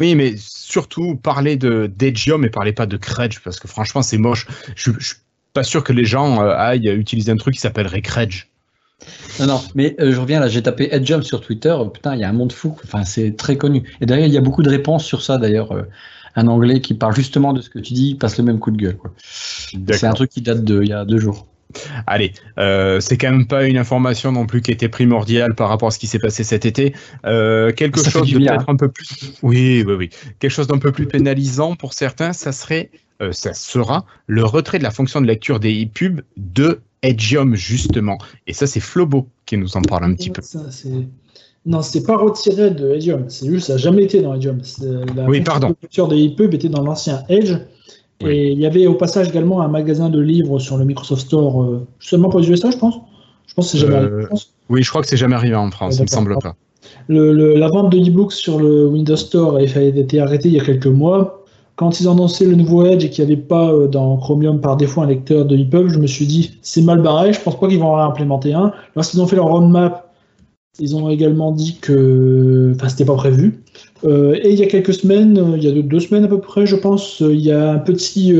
Oui, mais surtout, parlez de d'Edgeium et parlez pas de Credge, parce que franchement, c'est moche. Je, je suis pas sûr que les gens euh, aillent utiliser un truc qui s'appellerait Credge. Non, non, mais euh, je reviens là, j'ai tapé Edgeum sur Twitter, euh, putain, il y a un monde fou, enfin, c'est très connu. Et d'ailleurs, il y a beaucoup de réponses sur ça, d'ailleurs. euh, un anglais qui parle justement de ce que tu dis, il passe le même coup de gueule. C'est un truc qui date de il y a deux jours. Allez, euh, c'est quand même pas une information non plus qui était primordiale par rapport à ce qui s'est passé cet été. Euh, quelque Ça chose de peut-être un peu plus. Oui, oui, oui. Quelque chose d'un peu plus pénalisant pour certains, ça serait, euh, ça sera le retrait de la fonction de lecture des e-pubs de Edgeium justement. Et ça, c'est Flobo qui nous en parle un petit peu. Ça, Non, c'est pas retiré de Edgeium, c'est juste, ça n'a jamais été dans Edgeium. C'est- La Oui, fonction pardon. de lecture des EPUB était dans l'ancien Edge. Oui. Et il y avait au passage également un magasin de livres sur le Microsoft Store, euh, seulement pour les USA, je pense. Je pense que c'est jamais Euh, arrivé en France. Oui, je crois que c'est jamais arrivé en France, il me semble pas. Le- le- la vente de e-books sur le Windows Store a été arrêtée il y a quelques mois. Quand ils ont annoncé le nouveau Edge et qu'il n'y avait pas euh, dans Chromium par défaut un lecteur de EPUB, je me suis dit c'est mal barré, je pense pas qu'ils vont en implémenter un. Lorsqu'ils ont fait leur roadmap, ils ont également dit que enfin, c'était pas prévu. Euh, et il y a quelques semaines, euh, il y a deux, semaines à peu près, je pense, euh, il y a un petit,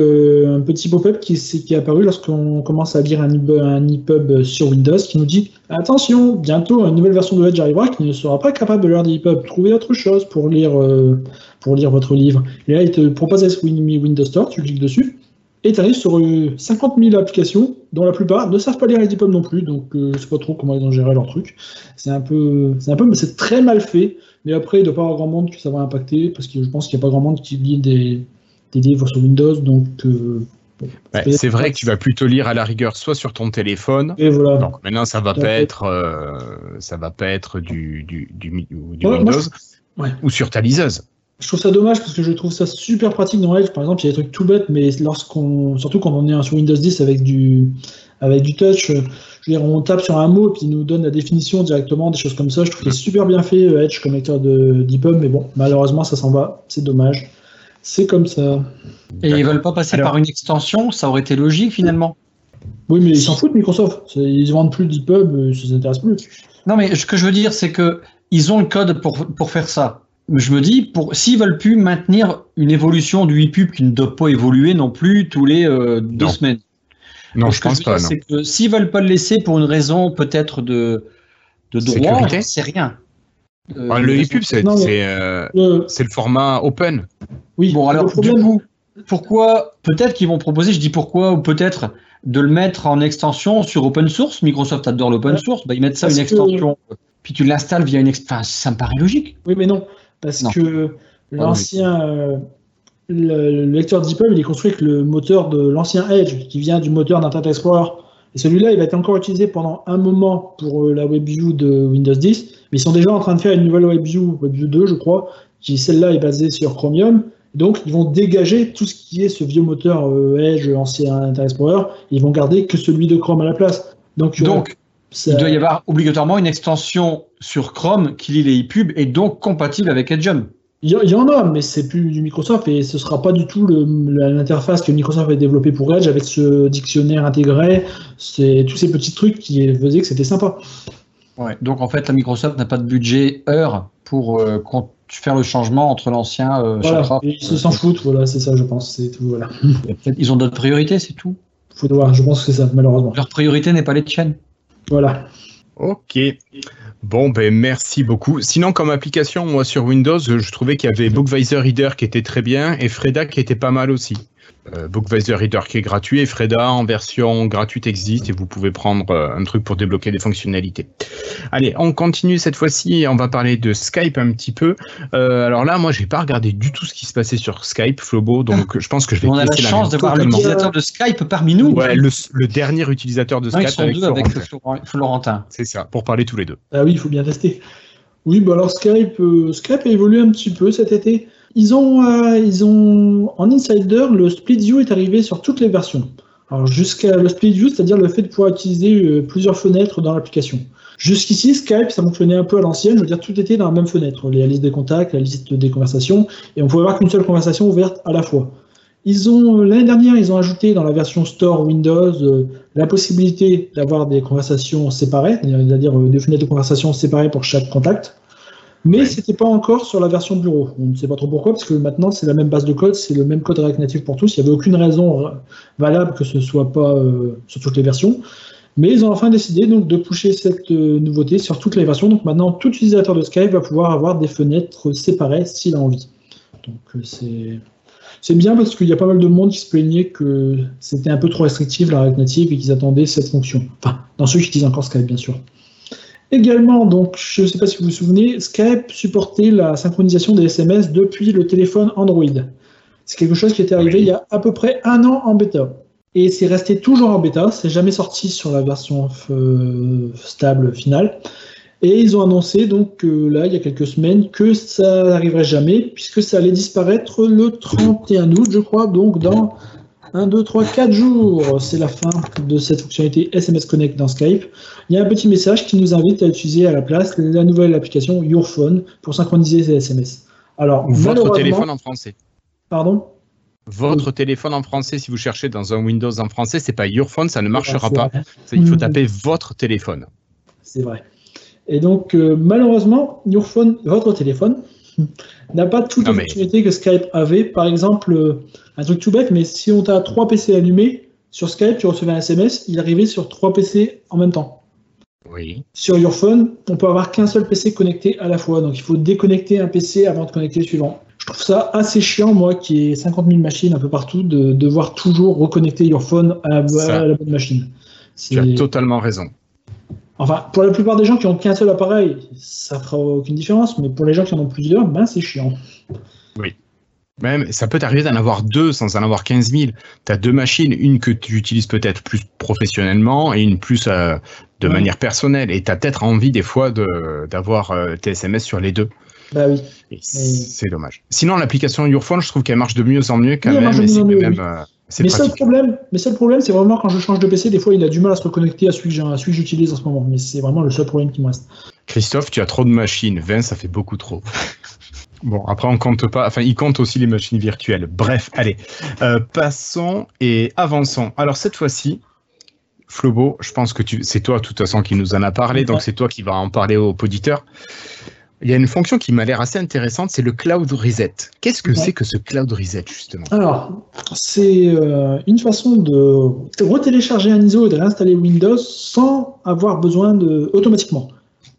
petit pop-up qui, qui est apparu lorsqu'on commence à lire un EPUB, un EPUB sur Windows qui nous dit Attention, bientôt une nouvelle version de Edge arrivera qui ne sera pas capable de lire des EPUB. Trouvez autre chose pour lire, pour lire votre livre. Et là, il te propose Windows Store, tu cliques dessus, et tu arrives sur euh, 50 000 applications, dont la plupart ne savent pas lire les EPUB non plus, donc euh, je sais pas trop comment ils ont géré leur truc. C'est un peu, c'est un peu, mais c'est très mal fait. Mais après, il ne doit pas y avoir grand monde que ça va impacter, parce que je pense qu'il n'y a pas grand monde qui lit des, des livres sur Windows, donc. euh, bon, Ouais, peut-être c'est vrai que tu vas plutôt lire à la rigueur soit sur ton téléphone. Et voilà. Donc maintenant, ça va pas être, euh, ça va pas être du, du, du, du Ouais, moi, Windows ouais. ou sur ta liseuse. Je trouve ça dommage parce que je trouve ça super pratique dans Edge. Par exemple, il y a des trucs tout bêtes, mais lorsqu'on, surtout quand on est sur Windows 10 avec du, avec du touch, euh, je veux dire, on tape sur un mot et puis il nous donne la définition directement, des choses comme ça. Je trouve que c'est super bien fait euh, Edge comme lecteur de d'EPUB, mais bon, malheureusement, ça s'en va. C'est dommage. C'est comme ça. Et ils veulent pas passer Alors- par une extension, ça aurait été logique finalement. Oui, mais ils s'en foutent, Microsoft. Ils vendent plus d'EPUB, euh, ça s'intéresse plus. Non, mais ce que je veux dire, c'est que ils ont le code pour, pour faire ça. Je me dis, pour s'ils veulent plus maintenir une évolution du EPUB qui ne doit pas évoluer non plus tous les euh, deux Non. semaines. Non, Donc, je pense pas. C'est que s'ils veulent pas le laisser pour une raison peut-être de, de droit, Sécurité c'est rien. Euh, Ah, le EPUB, c'est euh, Euh, c'est le format open. oui, Bon, alors, problème, du coup, pourquoi, peut-être qu'ils vont proposer, je dis pourquoi, ou peut-être de le mettre en extension sur open source. Microsoft adore l'open source. Bah, ils mettent ça Parce une que- extension, puis tu l'installes via une extension. Enfin, ça me paraît logique. Oui, mais non, parce Non. que l'ancien euh, le, le lecteur d'EPUB, il est construit avec le moteur de l'ancien Edge, qui vient du moteur d'Internet Explorer. Et celui-là, il va être encore utilisé pendant un moment pour euh, la WebView de Windows 10, mais ils sont déjà en train de faire une nouvelle WebView, WebView 2, je crois, qui celle-là est basée sur Chromium. Donc, ils vont dégager tout ce qui est ce vieux moteur euh, Edge, ancien Internet Explorer, ils vont garder que celui de Chrome à la place. Donc, ça- il doit y avoir obligatoirement une extension sur Chrome qui lit les ePubs et donc compatible avec Edgem. il y, en a, mais c'est plus du Microsoft et ce sera pas du tout l'interface que Microsoft avait développée pour Edge avec ce dictionnaire intégré, c'est tous ces petits trucs qui faisaient que c'était sympa. Donc en fait, la Microsoft n'a pas de budget heure pour euh, faire le changement entre l'ancien euh, Voilà, ils se s'en foutent, voilà, c'est ça, je pense, c'est tout, voilà. [laughs] Ils ont d'autres priorités, c'est tout. Faut voir, je pense que c'est ça, malheureusement. Leur priorité n'est pas les chaînes. Voilà. Ok. Bon, ben merci beaucoup. Sinon, comme application, moi sur Windows, je trouvais qu'il y avait Bookvisor Reader qui était très bien et Freda qui était pas mal aussi. Euh, Bookvisor Reader qui est gratuit et Freda en version gratuite existe et vous pouvez prendre euh, un truc pour débloquer des fonctionnalités. Allez, on continue cette fois-ci et on va parler de Skype un petit peu. Euh, alors là, moi, j'ai pas regardé du tout ce qui se passait sur Skype, Flobo, donc je pense que je vais On a la chance d'avoir l'utilisateur de Skype parmi nous. Ouais, le, le dernier utilisateur de Non, ils Skype sont avec deux avec Florentin. Florent- Florentin. C'est ça, pour parler tous les deux. Ah oui, il faut bien tester. Oui, bah alors Skype, euh, Skype a évolué un petit peu cet été. Ils ont, euh, ils ont, en insider, le split view est arrivé sur toutes les versions. Alors jusqu'à le split view, c'est-à-dire le fait de pouvoir utiliser euh, plusieurs fenêtres dans l'application. Jusqu'ici, Skype, ça fonctionnait un peu à l'ancienne, je veux dire, tout était dans la même fenêtre, la liste des contacts, la liste des conversations, et on pouvait avoir qu'une seule conversation ouverte à la fois. Ils ont l'année dernière, ils ont ajouté dans la version Store Windows euh, la possibilité d'avoir des conversations séparées, c'est-à-dire euh, des fenêtres de conversation séparées pour chaque contact. Mais Ouais. c'était pas encore sur la version bureau. On ne sait pas trop pourquoi, parce que maintenant c'est la même base de code, c'est le même code React Native pour tous. Il n'y avait aucune raison valable que ce soit pas euh, sur toutes les versions. Mais ils ont enfin décidé donc de pousser cette euh, nouveauté sur toutes les versions. Donc maintenant, tout utilisateur de Skype va pouvoir avoir des fenêtres séparées s'il a envie. Donc euh, c'est c'est bien parce qu'il y a pas mal de monde qui se plaignait que c'était un peu trop restrictif la React Native et qu'ils attendaient cette fonction. Enfin, dans ceux qui utilisent encore Skype, bien sûr. Également, donc, je ne sais pas si vous vous souvenez, Skype supportait la synchronisation des SMS depuis le téléphone Android. C'est quelque chose qui était arrivé Oui. il y a à peu près un an en bêta. Et c'est resté toujours en bêta, c'est jamais sorti sur la version euh, stable finale. Et ils ont annoncé donc euh, là, il y a quelques semaines, que ça n'arriverait jamais, puisque ça allait disparaître le 31 août, je crois, donc dans 1, 2, 3, 4 jours. C'est la fin de cette fonctionnalité SMS Connect dans Skype. Il y a un petit message qui nous invite à utiliser à la place la nouvelle application Your Phone pour synchroniser ces SMS. Alors, Votre téléphone en français. Pardon? Votre téléphone en français, si vous cherchez dans un Windows en français, c'est pas Your Phone, ça ne marchera pas. Il faut Mhm. taper votre téléphone. C'est vrai. Et donc, euh, malheureusement, Your Phone, votre téléphone, [laughs] n'a pas toutes Non, les mais- fonctionnalités que Skype avait. Par exemple, euh, un truc tout bête, mais si on t'a trois PC allumés, sur Skype, tu recevais un SMS, il arrivait sur trois PC en même temps. Oui. Sur Your Phone, on peut avoir qu'un seul PC connecté à la fois. Donc, il faut déconnecter un PC avant de connecter le suivant. Je trouve ça assez chiant, moi, qui ai 50 000 machines un peu partout, de devoir toujours reconnecter Your Phone à, la bonne machine. Tu as totalement raison. Enfin, pour la plupart des gens qui ont qu'un seul appareil, ça fera aucune différence, mais pour les gens qui en ont plusieurs, ben c'est chiant. Même, ça peut t'arriver d'en avoir deux sans en avoir 15 000. Tu as deux machines, une que tu utilises peut-être plus professionnellement et une plus euh, de Ouais. manière personnelle. Et tu as peut-être envie des fois de- d'avoir euh, tes SMS sur les deux. Bah oui. C'est dommage. Sinon, l'application Yourphone, je trouve qu'elle marche de mieux en mieux quand Oui, même. de mieux oui. euh, Mais seul pratique. problème, mais problème, c'est vraiment quand je change de PC, des fois il a du mal à se reconnecter à celui que j'utilise en ce moment. Mais c'est vraiment le seul problème qui me reste. Christophe, tu as trop de machines. 20, ça fait beaucoup trop. [laughs] Bon, après, on compte pas. Enfin, il compte aussi les machines virtuelles. Bref, allez. Euh, passons et avançons. Alors, cette fois-ci, Flobo, je pense que tu, c'est toi, de toute façon, qui nous en a parlé. Donc, c'est toi qui vas en parler aux auditeurs. Il y a une fonction qui m'a l'air assez intéressante, c'est le Cloud Reset. Qu'est-ce que Ouais. c'est que ce Cloud Reset, justement? Alors, c'est euh, une façon de retélécharger un ISO et de réinstaller Windows sans avoir besoin de automatiquement.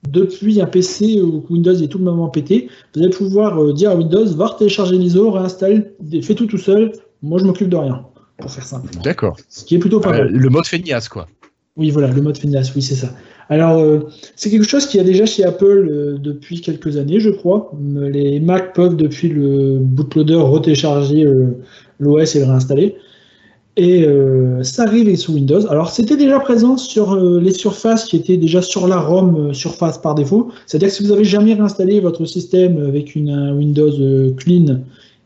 Depuis un PC où Windows est tout le moment pété, vous allez pouvoir euh, dire à Windows va télécharger l'ISO, réinstalle, fais tout tout seul. Moi, je m'occupe de rien, pour faire simple. D'accord. Ce qui est plutôt pas Euh, mal. le mode feignasse, quoi. Oui, voilà, le mode Feignasse, oui, c'est ça. Alors, euh, c'est quelque chose qui a déjà chez Apple euh, depuis quelques années, je crois. Euh, Les Mac peuvent, depuis le bootloader, retélécharger euh, l'OS et le réinstaller. Et ça arrive sous Windows. Alors, c'était déjà présent sur les surfaces qui étaient déjà sur la ROM surface par défaut. C'est-à-dire que si vous avez jamais réinstallé votre système avec une, un Windows clean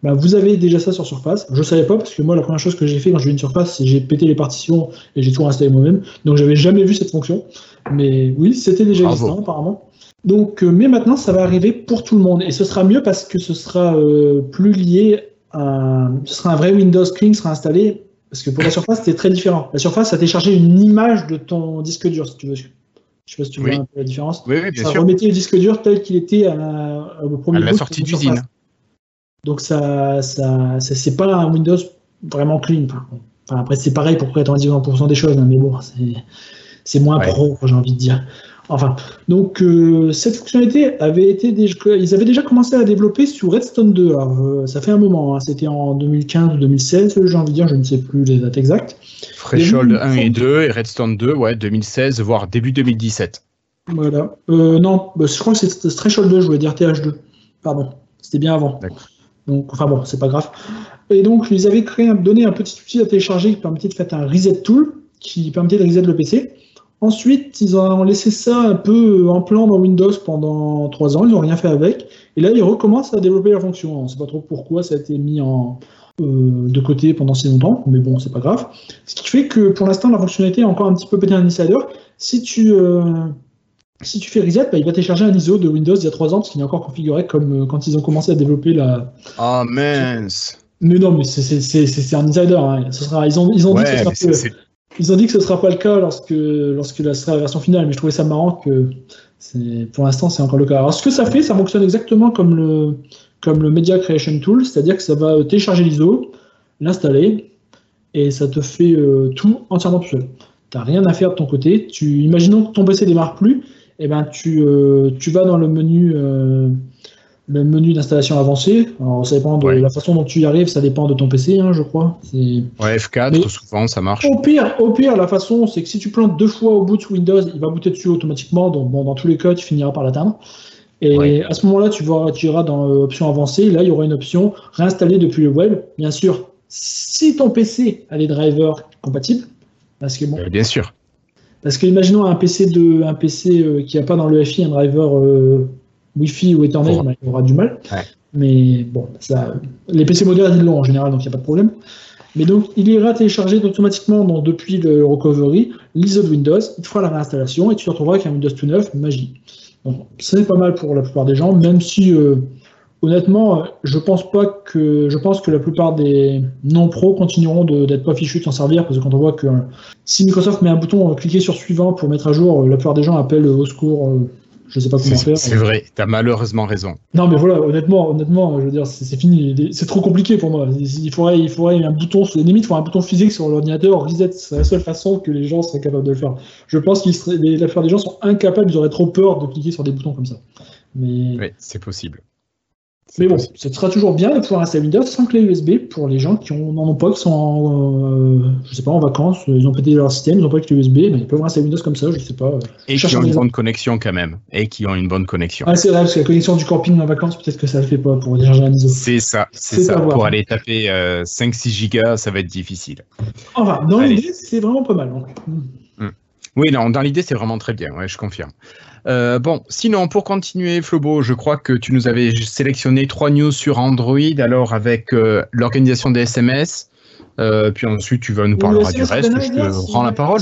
bah, vous avez déjà ça sur Surface. Je savais pas parce que moi, la première chose que j'ai fait quand j'ai eu une Surface, c'est j'ai pété les partitions et j'ai tout installé moi-même. Donc, j'avais jamais vu cette fonction. Mais oui, c'était déjà Bravo. existant apparemment. Donc, euh, mais maintenant, ça va arriver pour tout le monde et ce sera mieux parce que ce sera euh, plus lié à, ce sera un vrai Windows clean sera installé parce que pour la Surface, c'était très différent. La Surface a téléchargé une image de ton disque dur, si tu veux. Je sais pas si tu vois Oui. un peu la différence. Oui, oui, bien ça sûr. remettait le disque dur tel qu'il était à la, au premier À la sortie d'usine. Donc ça, ça, ça- c'est pas un Windows vraiment clean. Enfin, après c'est pareil pour 90% des choses, hein, mais bon, c'est, moins Ouais. pro, j'ai envie de dire. Enfin, donc euh, cette fonctionnalité avait été déjà, ils avaient déjà commencé à la développer sur Redstone 2. Alors, euh, ça fait un moment, hein, c'était en 2015 ou 2016, j'ai envie de dire, je ne sais plus les dates exactes. Threshold Il y a eu 1 une et 2 et Redstone 2, ouais, 2016, voire début 2017. Voilà. Euh, non, bah, je crois que c'est Threshold 2, je voulais dire TH2. Pardon, c'était bien avant. D'accord. Enfin bon, c'est pas grave. Et donc, ils avaient créé, donné un petit outil à télécharger qui permettait de faire un reset tool, qui permettait de reset le PC. Ensuite, ils ont laissé ça un peu en plan dans Windows pendant trois ans, ils n'ont rien fait avec. Et là, ils recommencent à développer la fonction. On ne sait pas trop pourquoi ça a été mis euh, de côté pendant si longtemps, mais bon, c'est pas grave. Ce qui fait que pour l'instant, la fonctionnalité est encore un petit peu pété un insider. Si tu, euh, si tu fais reset, bah, il va télécharger un ISO de Windows il y a trois ans, parce qu'il est encore configuré comme euh, quand ils ont commencé à développer la. Ah mince Mais non, mais c'est- un insider. hein. Ce sera, ils ont, ils ont dit que ce sera ils ont dit que ce sera pas le cas lorsque, lorsque la sera la version finale, mais je trouvais ça marrant que pour l'instant c'est encore le cas. Alors ce que ça fait, ça fonctionne exactement comme le, comme le Media Creation Tool, c'est-à-dire que ça va télécharger l'ISO, l'installer, et ça te fait euh, tout entièrement tout seul. T'as rien à faire de ton côté. Tu, imaginons que ton PC démarre plus, et ben tu, euh, tu vas dans le menu, euh, le menu d'installation avancé. Alors ça dépend de Ouais. la façon dont tu y arrives, ça dépend de ton PC, hein, je crois. Ouais, F4, Mais- souvent, ça marche. au pire, au pire, la façon, c'est que si tu plantes deux fois au bout de Windows, il va booter dessus automatiquement. Donc, bon, dans tous les cas, tu finiras par l'atteindre. Et Ouais. à ce moment-là, tu, vois, tu iras dans euh, option avancée. Et là, il y aura une option réinstaller depuis le web. Bien sûr, si ton PC a les drivers compatibles. Parce que bon, Euh, bien sûr. Parce que imaginons un PC de un PC euh, qui n'a pas dans le FI un driver euh, Wi-Fi ou Ethernet, bah, il aura du mal. Ouais. Mais bon, ça, les PC modernes ils l'ont en général, donc il n'y a pas de problème. Mais donc il ira télécharger automatiquement donc, depuis le recovery l'ISO de Windows, il te fera la réinstallation et tu te retrouveras avec un Windows tout neuf, magie. Donc c'est pas mal pour la plupart des gens, même si euh, honnêtement, euh, je pense pas que je pense que la plupart des non-pros continueront d'être pas fichus de s'en servir parce que quand on voit que euh, si Microsoft met un bouton euh, cliquer sur suivant pour mettre à jour, la plupart des gens appellent au secours. je sais pas comment C'est faire. c'est vrai, t'as malheureusement raison. Non, mais voilà, honnêtement, honnêtement, je veux dire, c'est fini. C'est trop compliqué pour moi. Il faudrait, il faudrait un bouton, limite, il faudrait un bouton physique sur l'ordinateur, reset. C'est la seule façon que les gens seraient capables de le faire. Je pense les- la plupart des gens sont incapables, ils auraient trop peur de cliquer sur des boutons comme ça. Mais, Oui, c'est possible. Mais bon, ce sera toujours bien de pouvoir installer Windows sans clé USB pour les gens qui n'en ont pas, qui sont en, euh, je sais pas, en vacances, ils ont pété leur système, ils n'ont pas de clé USB, mais ils peuvent installer Windows comme ça, je sais pas. Et qui ont un une bonne connexion quand même. Et qui ont une bonne connexion. Ah, c'est vrai, parce que la connexion du camping en vacances, peut-être que ça le fait pas pour décharger un ISO. C'est ça, c'est ça. Pour aller taper euh, 5-6 gigas, ça va être difficile. Enfin, dans l'idée, c'est vraiment pas mal. donc. Oui, non, dans l'idée, c'est vraiment très bien, ouais, je confirme. Euh, bon, sinon, pour continuer, Flobo, je crois que tu nous avais sélectionné trois news sur Android, alors avec euh, l'organisation des SMS, euh, puis ensuite tu vas nous parler Le du reste, je te rends la parole.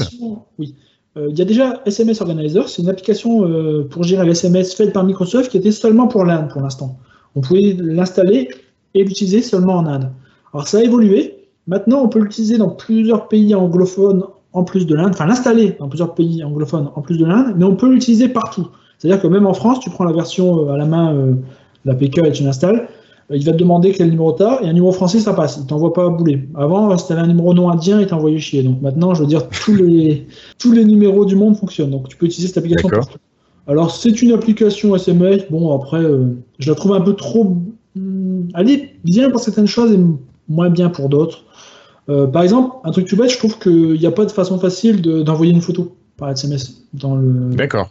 Oui. Il y a déjà SMS Organizer, c'est une application pour gérer les SMS faite par Microsoft qui était seulement pour l'Inde pour l'instant. On pouvait l'installer et l'utiliser seulement en Inde. Alors ça a évolué. Maintenant, on peut l'utiliser dans plusieurs pays anglophones en plus de l'Inde, enfin l'installer dans plusieurs pays anglophones en plus de l'Inde, mais on peut l'utiliser partout. C'est-à-dire que même en France, tu prends la version euh, à la main, euh, l'APK et tu l'installes. Euh, Il va te demander quel numéro t'as, et un numéro français, ça passe. Il t'envoie pas bouler. Avant, si t'avais un numéro non indien, il t'envoyait chier. Donc maintenant, je veux dire, tous les, [laughs] tous les numéros du monde fonctionnent. Donc tu peux utiliser cette application partout. Alors, c'est une application SMS. Bon, après, euh, je la trouve un peu trop. hum, Elle est bien pour certaines choses et moins bien pour d'autres. Euh, par exemple, un truc tout bête, je trouve qu'il n'y a pas de façon facile de- d'envoyer une photo par SMS dans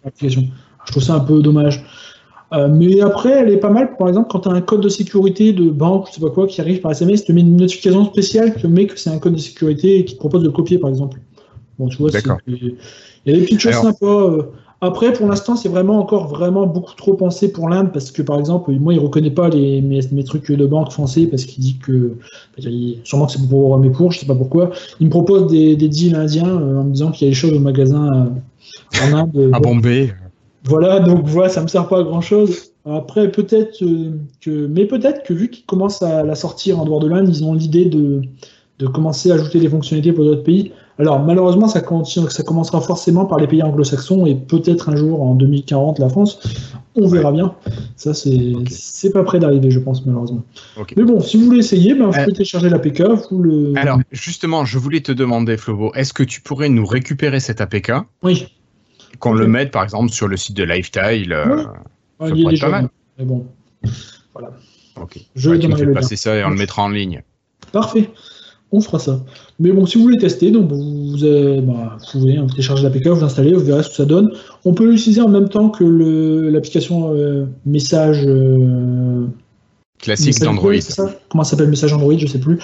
l'application. Je trouve ça un peu dommage. Euh, mais après, elle est pas mal. Par exemple, quand tu as un code de sécurité de banque, je sais pas quoi, qui arrive par SMS, il te met une notification spéciale qui te met que c'est un code de sécurité et qui te propose de le copier, par exemple. Bon, tu vois, il y a des petites choses Alors- sympas. euh. Après, pour l'instant, c'est vraiment encore vraiment beaucoup trop pensé pour l'Inde parce que, par exemple, moi, il reconnaît pas les, mes, mes trucs de banque français parce qu'il dit que, il- sûrement que c'est pour mais pour, je sais pas pourquoi. Il me propose des, des deals indiens euh, en me disant qu'il y a des choses au magasin euh, en Inde. À Bon, Bombay. voilà, donc voilà, ça me sert pas à grand chose. Après, peut-être euh, que, mais peut-être que vu qu'ils commencent à la sortir en dehors de l'Inde, ils ont l'idée de, de commencer à ajouter des fonctionnalités pour d'autres pays. Alors, malheureusement, ça, continue- ça commencera forcément par les pays anglo-saxons et peut-être un jour en 2040 la France. On verra bien. Ça, c'est pas près d'arriver, je pense, malheureusement. Mais bon, si vous voulez essayer, ben, vous Euh, pouvez télécharger l'APK. Le. Alors, justement, je voulais te demander, Flobo, est-ce que tu pourrais nous récupérer cet APK, oui, qu'on le mette par exemple sur le site de Lifetile euh, Oui. Ça il y être déjà. mal. Mais bon, Ok. je Ouais, tu fais le passer ça et on le mettra en ligne. Parfait. On fera ça. Mais bon, si vous voulez tester, donc vous, vous, bah, vous pouvez hein, télécharger l'APK, vous l'installez, vous verrez ce que ça donne. On peut l'utiliser en même temps que l'application euh, message. euh, Classique d'Android. Comment ça s'appelle Message Android, je sais plus.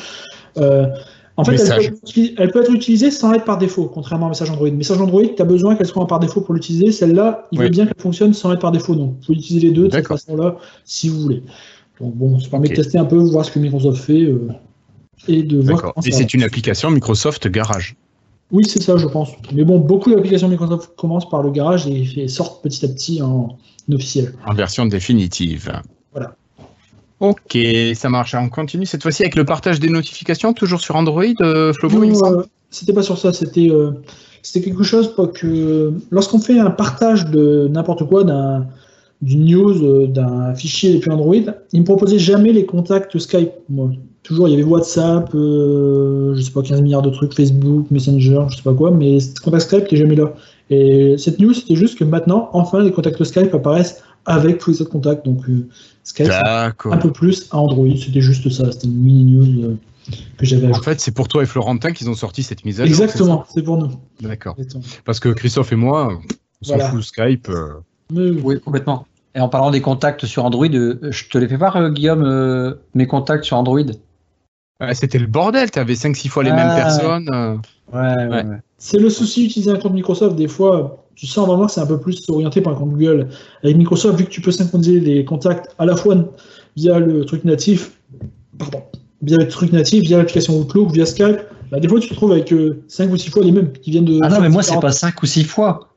Euh, en fait, elle peut, être, utili- elle peut être utilisée sans être par défaut, contrairement à Message Android. Message Android, tu as besoin qu'elle soit par défaut pour l'utiliser. Celle-là, il Oui. veut bien qu'elle fonctionne sans être par défaut. Donc, vous pouvez utiliser les deux de cette façon-là, si vous voulez. Donc, bon, ça permet de tester un peu, voir ce que Microsoft fait et de voir Et c'est une application Microsoft Garage. oui, c'est ça, je pense. Mais bon, beaucoup d'applications Microsoft commencent par le garage et sortent petit à petit en officiel. En version définitive. Voilà. Ok, ça marche. On continue cette fois-ci avec le partage des notifications, toujours sur Android, euh, Flobo, euh, c'était pas sur ça, c'était euh, quelque chose que lorsqu'on fait un partage de n'importe quoi, d'un d'une news, euh, d'un fichier depuis Android, il me proposait jamais les contacts Skype. Moi. Toujours, il y avait WhatsApp, euh, je sais pas, 15 milliards de trucs, Facebook, Messenger, je sais pas quoi, mais ce contact Skype qui est jamais là. Et cette news, c'était juste que maintenant, enfin, les contacts Skype apparaissent avec tous les autres contacts. Donc, euh, Skype, un peu plus à Android. C'était juste ça. C'était une mini news euh, que j'avais En fait, c'est pour toi et Florentin qu'ils ont sorti cette mise à jour. Exactement, c'est pour nous. D'accord. Parce que Christophe et moi, on s'en Voilà. fout Skype. euh, Mais- Oui, complètement. Et en parlant des contacts sur Android, je te les fais voir, Guillaume, euh, mes contacts sur Android? C'était le bordel, t'avais 5-6 fois les Ah. mêmes personnes. euh. Ouais, ouais, C'est le souci d'utiliser un compte Microsoft. Des fois, tu sens vraiment que c'est un peu plus orienté par un compte Google. Avec Microsoft, vu que tu peux synchroniser les contacts à la fois via le truc natif, pardon, via le truc natif, via l'application Outlook, via Skype, bah, des fois tu te trouves avec 5 ou 6 fois les mêmes qui viennent de. Ah non, mais moi, c'est pas 5 ou 6 fois.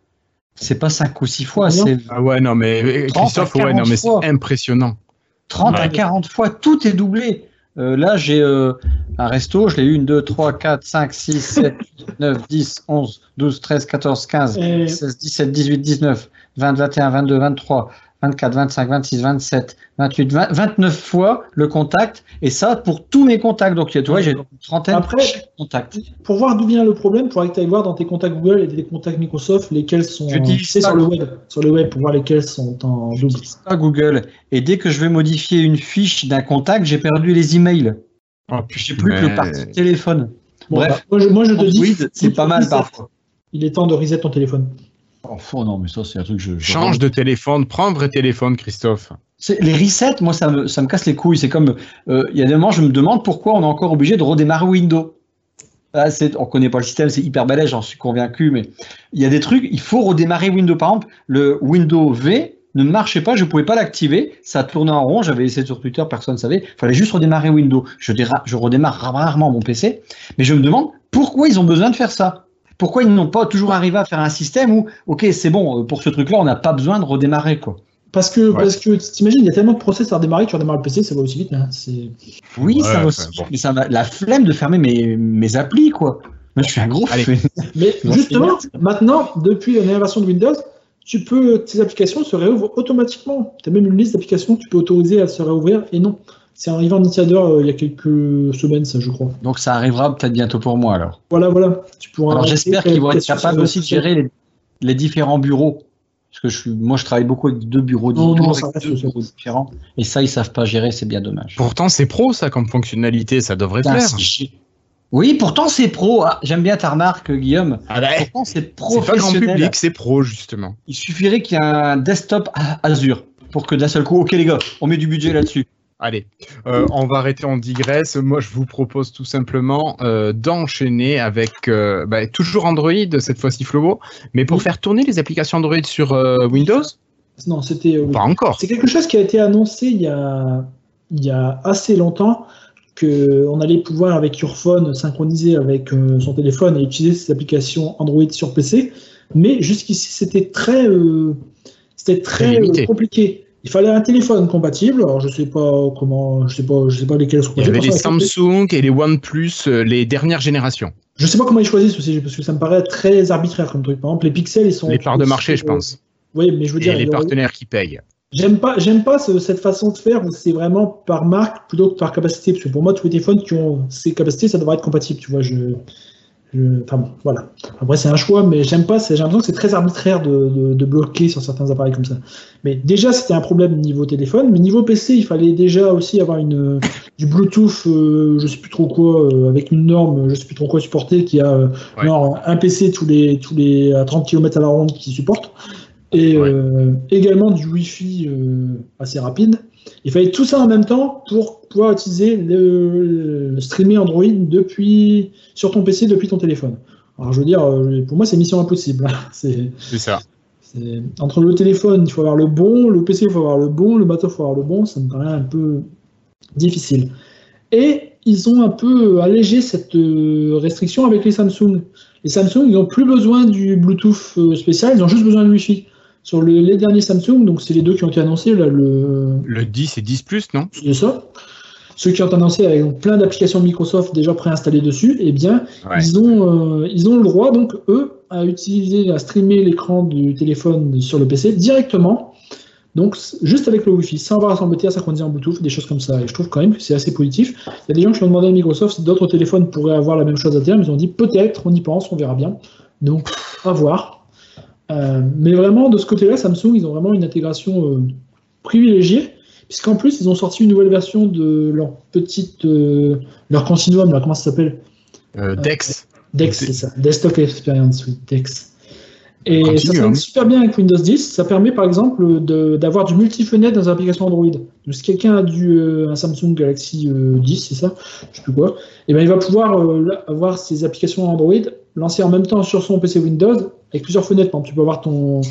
C'est pas 5 ou 6 fois, c'est Ah ouais, non, mais euh, 30 à Christophe, ouais, non, 40 mais fois. c'est impressionnant. 30 à Ouais. 40 fois, tout est doublé. Euh, là, j'ai euh, un resto, je l'ai eu 1, 2, 3, 4, 5, 6, 7, 8, 9, 10, 11, 12, 13, 14, 15, Et- 16, 17, 18, 19, 20, 21, 22, 23, 24, 25, 26, 27, 28, 20, 29 fois le contact, et ça pour tous mes contacts. Donc, tu vois, j'ai une trentaine Après- de chaque contact. Pour voir d'où vient le problème, il faudrait que tu ailles voir dans tes contacts Google et tes contacts Microsoft lesquels sont Je dis ça. sur le web, sur le web pour voir lesquels sont en double. Pas Google. Et dès que je vais modifier une fiche d'un contact, j'ai perdu les emails. Oh, J'ai plus que le parti téléphone. Bon, Bref, bah, moi, je, moi, je te dis, c'est pas mal parfois. Il est temps de reset ton téléphone. Fou, non, mais ça, c'est un truc que je. je- Change de téléphone, prends un vrai téléphone, Christophe. Les resets, moi, ça me, ça me casse les couilles. C'est comme, euh, il y a des moments, je me demande pourquoi on est encore obligé de redémarrer Windows. C'est, on connaît pas le système, c'est hyper balèze, j'en suis convaincu, mais il y a des trucs, il faut redémarrer Windows. Par exemple, le Windows V ne marchait pas, je pouvais pas l'activer, ça tournait en rond, j'avais essayé sur Twitter, personne ne savait, fallait juste redémarrer Windows. Je redémarre rarement mon PC, mais je me demande pourquoi ils ont besoin de faire ça. Pourquoi ils n'ont pas toujours arrivé à faire un système où, ok, c'est bon, euh, pour ce truc-là, on n'a pas besoin de redémarrer, quoi. Parce que, Ouais. parce que t'imagines, il y a tellement de process à redémarrer, tu redémarres le PC, ça va aussi vite. hein. C'est- Oui, Ouais, ça va aussi, bon. mais ça m'a la flemme de fermer mes, mes applis, quoi. Moi, je suis un gros Allez. [laughs] Mais justement, maintenant, depuis la dernière version de Windows, tu peux, tes applications se réouvrent automatiquement. Tu as même une liste d'applications que tu peux autoriser à se réouvrir, et non. C'est arrivé en Insider euh, il y a quelques semaines, ça, je crois. Donc, ça arrivera peut-être bientôt pour moi, alors. Voilà, voilà. Tu pourras Alors, j'espère qu'ils vont être capables aussi de gérer les, les différents bureaux. Parce que je suis, moi, je travaille beaucoup avec deux bureaux, Non, non, toujours ça avec reste deux ça. bureaux différents. Et ça, ils savent pas gérer, c'est bien dommage. Pourtant, c'est pro, ça, comme fonctionnalité, ça devrait Putain, c'est chiant. Oui, pourtant, c'est pro. Ah, J'aime bien ta remarque, Guillaume. Ah bah, Pourtant, c'est c'est pas grand professionnel. public, c'est pro, justement. Il suffirait qu'il y ait un desktop Azure pour que d'un seul coup, ok les gars, on met du budget là-dessus. Allez, euh, on va arrêter, on digresse. Moi, je vous propose tout simplement euh, d'enchaîner avec euh, bah, toujours Android, cette fois-ci Flobo, mais pour Oui. faire tourner les applications Android sur Windows? Non, c'était. Pas encore. C'est quelque chose qui a été annoncé il y a, il y a assez longtemps qu'on allait pouvoir avec your phone synchroniser avec son téléphone et utiliser ces applications Android sur PC. Mais jusqu'ici, c'était très, c'était très compliqué. Il fallait un téléphone compatible. Alors je sais pas comment, je sais pas, je sais pas lesquels sont Il y avait les Samsung et les OnePlus, euh, les dernières générations. Je sais pas comment ils choisissent aussi parce que ça me paraît très arbitraire comme truc. Par exemple, les pixels, ils sont Les parts de marché, je pense. Oui, mais je veux Et dire, les partenaires qui payent. J'aime pas, j'aime pas ce- cette façon de faire où c'est vraiment par marque plutôt que par capacité. Parce que pour moi, tous les téléphones qui ont ces capacités, ça devrait être compatible. Tu vois, je, je- enfin bon, voilà. Après, c'est un choix, mais j'aime pas. J'ai l'impression que c'est très arbitraire de, de- de bloquer sur certains appareils comme ça. Mais déjà, c'était un problème niveau téléphone, mais niveau PC, il fallait déjà aussi avoir une du Bluetooth, euh, je sais plus trop quoi, euh, avec une norme, je sais plus trop quoi supporter, qui a euh, Ouais. genre, un PC tous les tous les à 30 km à la ronde qui supporte et Ouais. euh, également du Wi-Fi euh, assez rapide. Il fallait tout ça en même temps pour pouvoir utiliser le, le streamer Android depuis sur ton PC depuis ton téléphone. Alors je veux dire, euh, pour moi c'est mission impossible. [laughs] c'est C'est ça. entre le téléphone, il faut avoir le bon, le PC, il faut avoir le bon, le bateau, il faut avoir le bon. Ça me paraît un peu difficile. Et ils ont un peu allégé cette euh, restriction avec les Samsung. Les Samsung, ils n'ont plus besoin du Bluetooth euh, spécial, ils ont juste besoin de Wi-Fi. Sur le- les derniers Samsung, donc c'est les deux qui ont été annoncés, là, le, Le 10 et 10 Plus, non? c'est ça. Ceux qui ont annoncé avec plein d'applications Microsoft déjà préinstallées dessus, eh bien, Ouais. ils, ont, euh, ils ont le droit, donc, eux, à utiliser, à streamer l'écran du téléphone sur le PC directement, donc juste avec le Wi-Fi, sans avoir à s'embêter à synchroniser en Bluetooth, des choses comme ça. Et je trouve quand même que c'est assez positif. Il y a des gens qui ont demandé à Microsoft si d'autres téléphones pourraient avoir la même chose à terme. Ils ont dit peut-être, on y pense, on verra bien. Donc, à voir. Euh, mais vraiment, de ce côté-là, Samsung, ils ont vraiment une intégration euh, privilégiée, puisqu'en plus, ils ont sorti une nouvelle version de leur petite, euh, leur continuum, là, comment ça s'appelle? Dex. Dex, C'est- ça. Desktop Experience, oui, Dex. Et ça fonctionne hein. super bien avec Windows 10. Ça permet par exemple d'avoir du multi-fenêtre dans les applications Android. Donc, si quelqu'un a du, un Samsung Galaxy euh, 10, c'est ça, je sais plus quoi, et ben il va pouvoir là, avoir ses applications Android lancées en même temps sur son PC Windows avec plusieurs fenêtres. Par exemple, tu peux avoir ton,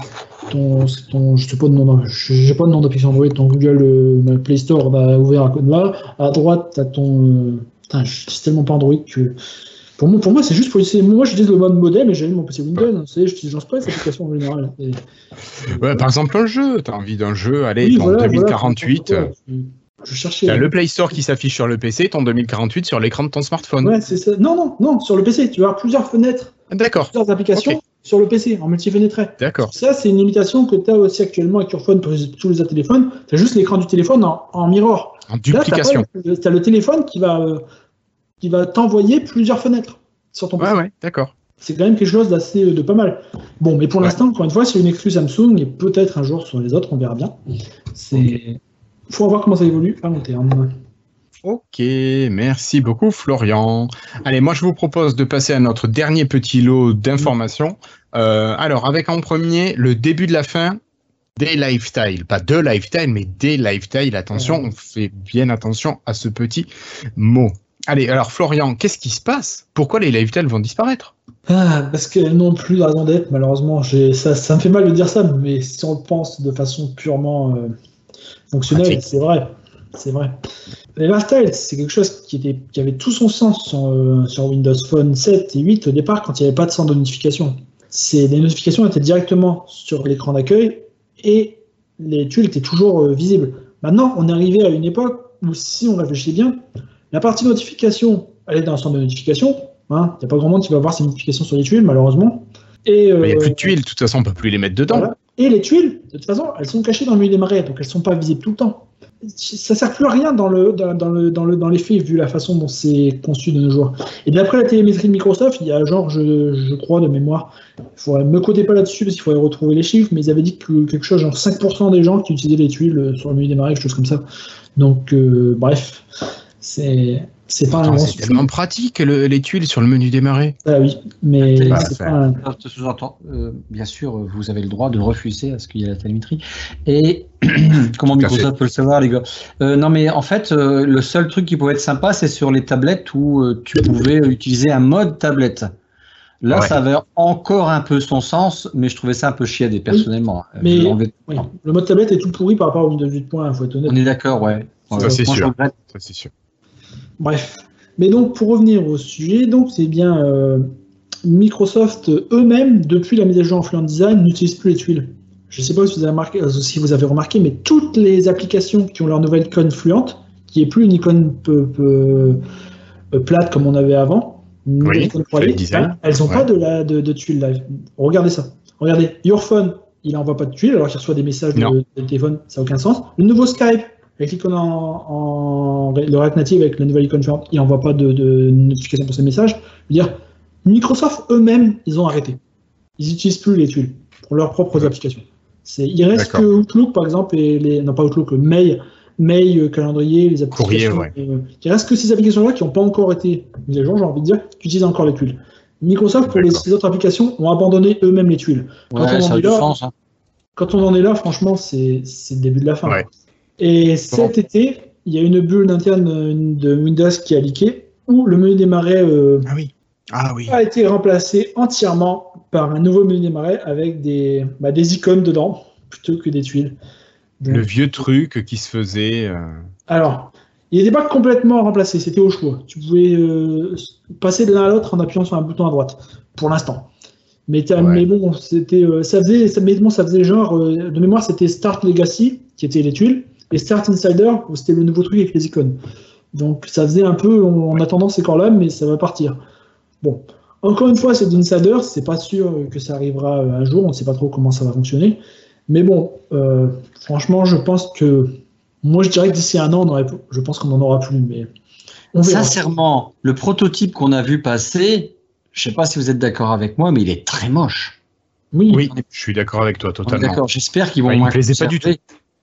ton, ton je sais pas de nom, j'ai pas de nom d'application Android, ton Google euh, Play Store va ouvert à côté de là. À droite, tu as ton. euh, putain, je suis tellement pas Android que. Pour moi, pour moi c'est juste pour essayer. Moi, j'utilise le mode modem et j'ai mon PC Windows. Je n'utilise pas les applications en général. Et- Ouais, par exemple, un jeu. T'as envie d'un jeu, allez, Oui, ton voilà, voilà, 2048. voilà. Je cherchais. T'as le Play Store qui s'affiche sur le PC, ton 2048 sur l'écran de ton smartphone. Ouais, c'est ça. Non, non, non, sur le PC. Tu vas avoir plusieurs fenêtres, Ah, D'accord, plusieurs applications. Sur le PC, en multi-fenêtré. d'accord. Ça, c'est une limitation que tu as aussi actuellement avec your phone tous les autres téléphones. Tu as juste l'écran du téléphone en, en mirror. En duplication. pas- t'as le téléphone qui va, euh, qui va t'envoyer plusieurs fenêtres sur ton PC. Ouais, ouais, d'accord. C'est quand même quelque chose d'assez de pas mal. Bon, mais pour Ouais. l'instant, encore une fois, c'est une exclue Samsung et peut-être un jour sur les autres, on verra bien. C'est. Faut voir comment ça évolue à long terme. Ok, merci beaucoup Florian. Allez, moi je vous propose de passer à notre dernier petit lot d'informations. Euh, alors, avec en premier le début de la fin des lifestyle, pas de lifestyle, mais des lifestyle. Attention, on fait bien attention à ce petit mot. Allez, alors Florian, qu'est-ce qui se passe? Pourquoi les lifestyle vont disparaître? Ah, parce qu'elles n'ont plus de raison d'être, malheureusement. Ça, ça me fait mal de dire ça, mais si on le pense de façon purement euh, fonctionnelle, c'est vrai. C'est vrai. Les lifestyle, c'est quelque chose qui, était, qui avait tout son sens sur, euh, sur Windows Phone 7 et 8 au départ quand il n'y avait pas de centre de notification. Les notifications étaient directement sur l'écran d'accueil et les tuiles étaient toujours euh, visibles. Maintenant, on est arrivé à une époque où, si on réfléchit bien, la partie notification, elle est dans le centre de notification. hein. Il n'y a pas grand monde qui va voir ces notifications sur les tuiles, malheureusement. Et, Il n'y a euh, plus de tuiles, de toute façon, on peut plus les mettre dedans. voilà. Et les tuiles, de toute façon, elles sont cachées dans le milieu des marais, donc elles sont pas visibles tout le temps. Ça sert plus à rien dans le dans, le dans le dans les faits vu la façon dont c'est conçu de nos jours. Et d'après la télémétrie de Microsoft, il y a genre je, je crois de mémoire, il faudrait me codez pas là-dessus parce qu'il faudrait retrouver les chiffres, mais ils avaient dit que quelque chose genre 5% des gens qui utilisaient les tuiles euh, sur le milieu des quelque chose comme ça. Donc euh, bref, C'est c'est pas un C'est tellement pratique le- les tuiles sur le menu démarrer. Ah oui, mais c'est pas un- te sous-entend, euh, bien sûr, vous avez le droit de refuser à ce qu'il y ait la télémétrie. Et [clears throat] comment Microsoft peut le savoir, les gars? Euh, Non, mais en fait, euh, le seul truc qui pouvait être sympa, c'est sur les tablettes où euh, tu pouvais utiliser un mode tablette. Là, Ouais. ça avait encore un peu son sens, mais je trouvais ça un peu chiadé personnellement. Mais- je l'enlevais- oui. Le mode tablette est tout pourri par rapport au Windows 8.1, il faut être honnête. On est d'accord, ouais. Ça, c'est sûr. Ça, c'est sûr. Bref. Mais donc, pour revenir au sujet, donc c'est bien euh, Microsoft eux-mêmes, depuis la mise à jour en Fluent Design, n'utilisent plus les tuiles. Je ne sais pas si vous, avez remarqué, euh, si vous avez remarqué, mais toutes les applications qui ont leur nouvelle icône fluente, qui est plus une icône peu- peu- euh, plate comme on avait avant, Oui, Design. elles n'ont Ouais. pas de, la, de, de tuiles là. Regardez ça. Regardez, Your Phone, il n'envoie pas de tuiles alors qu'il reçoit des messages Non. de téléphone, ça n'a aucun sens. Le nouveau Skype, avec l'icône en, en- le React Native avec la nouvelle icône il n'envoie pas de, de notification pour ces messages. Je veux dire, Microsoft eux-mêmes, ils ont arrêté. Ils n'utilisent plus les tuiles pour leurs propres Ouais. applications. C'est, il reste que Outlook, par exemple, et les, non pas Outlook, Mail, Mail, euh, calendrier, les applications. Courrier, ouais. euh, il reste que ces applications-là qui n'ont pas encore été mises à jour, j'ai envie de dire, qui utilisent encore les tuiles. Microsoft, pour les, autres applications, ont abandonné eux-mêmes les tuiles. Quand on ça en a est du là- sens. hein. Quand on en est là, franchement, c'est c'est le début de la fin. Ouais. Et cet été, il y a une bulle interne euh, de Windows qui a leaké, où le menu démarrer euh, Ah oui. Ah oui. a été remplacé entièrement par un nouveau menu démarrer avec des, bah, des icônes dedans, plutôt que des tuiles. Donc, Le vieux truc qui se faisait. euh, alors, il n'était pas complètement remplacé, c'était au choix. Tu pouvais euh, passer de l'un à l'autre en appuyant sur un bouton à droite, pour l'instant. Mais, t'as- Ouais. mais bon, c'était, ça faisait, mais bon, ça faisait genre, de mémoire, c'était Start Legacy, qui était les tuiles, et Start Insider, c'était le nouveau truc avec les icônes. Donc ça faisait un peu, on, on attendant ces corps-là, mais ça va partir. Bon, encore une fois, c'est d'Insider, c'est pas sûr que ça arrivera euh, un jour, on ne sait pas trop comment ça va fonctionner. Mais bon, euh, franchement, je pense que moi, je dirais que d'ici un an, on aurait- je pense qu'on n'en aura plus, mais on. Sincèrement, le prototype qu'on a vu passer, je sais pas si vous êtes d'accord avec moi, mais il est très moche. Oui, Oui, je suis d'accord avec toi totalement. D'accord, j'espère qu'ils vont Ouais, il me moins plaisait pas du conserver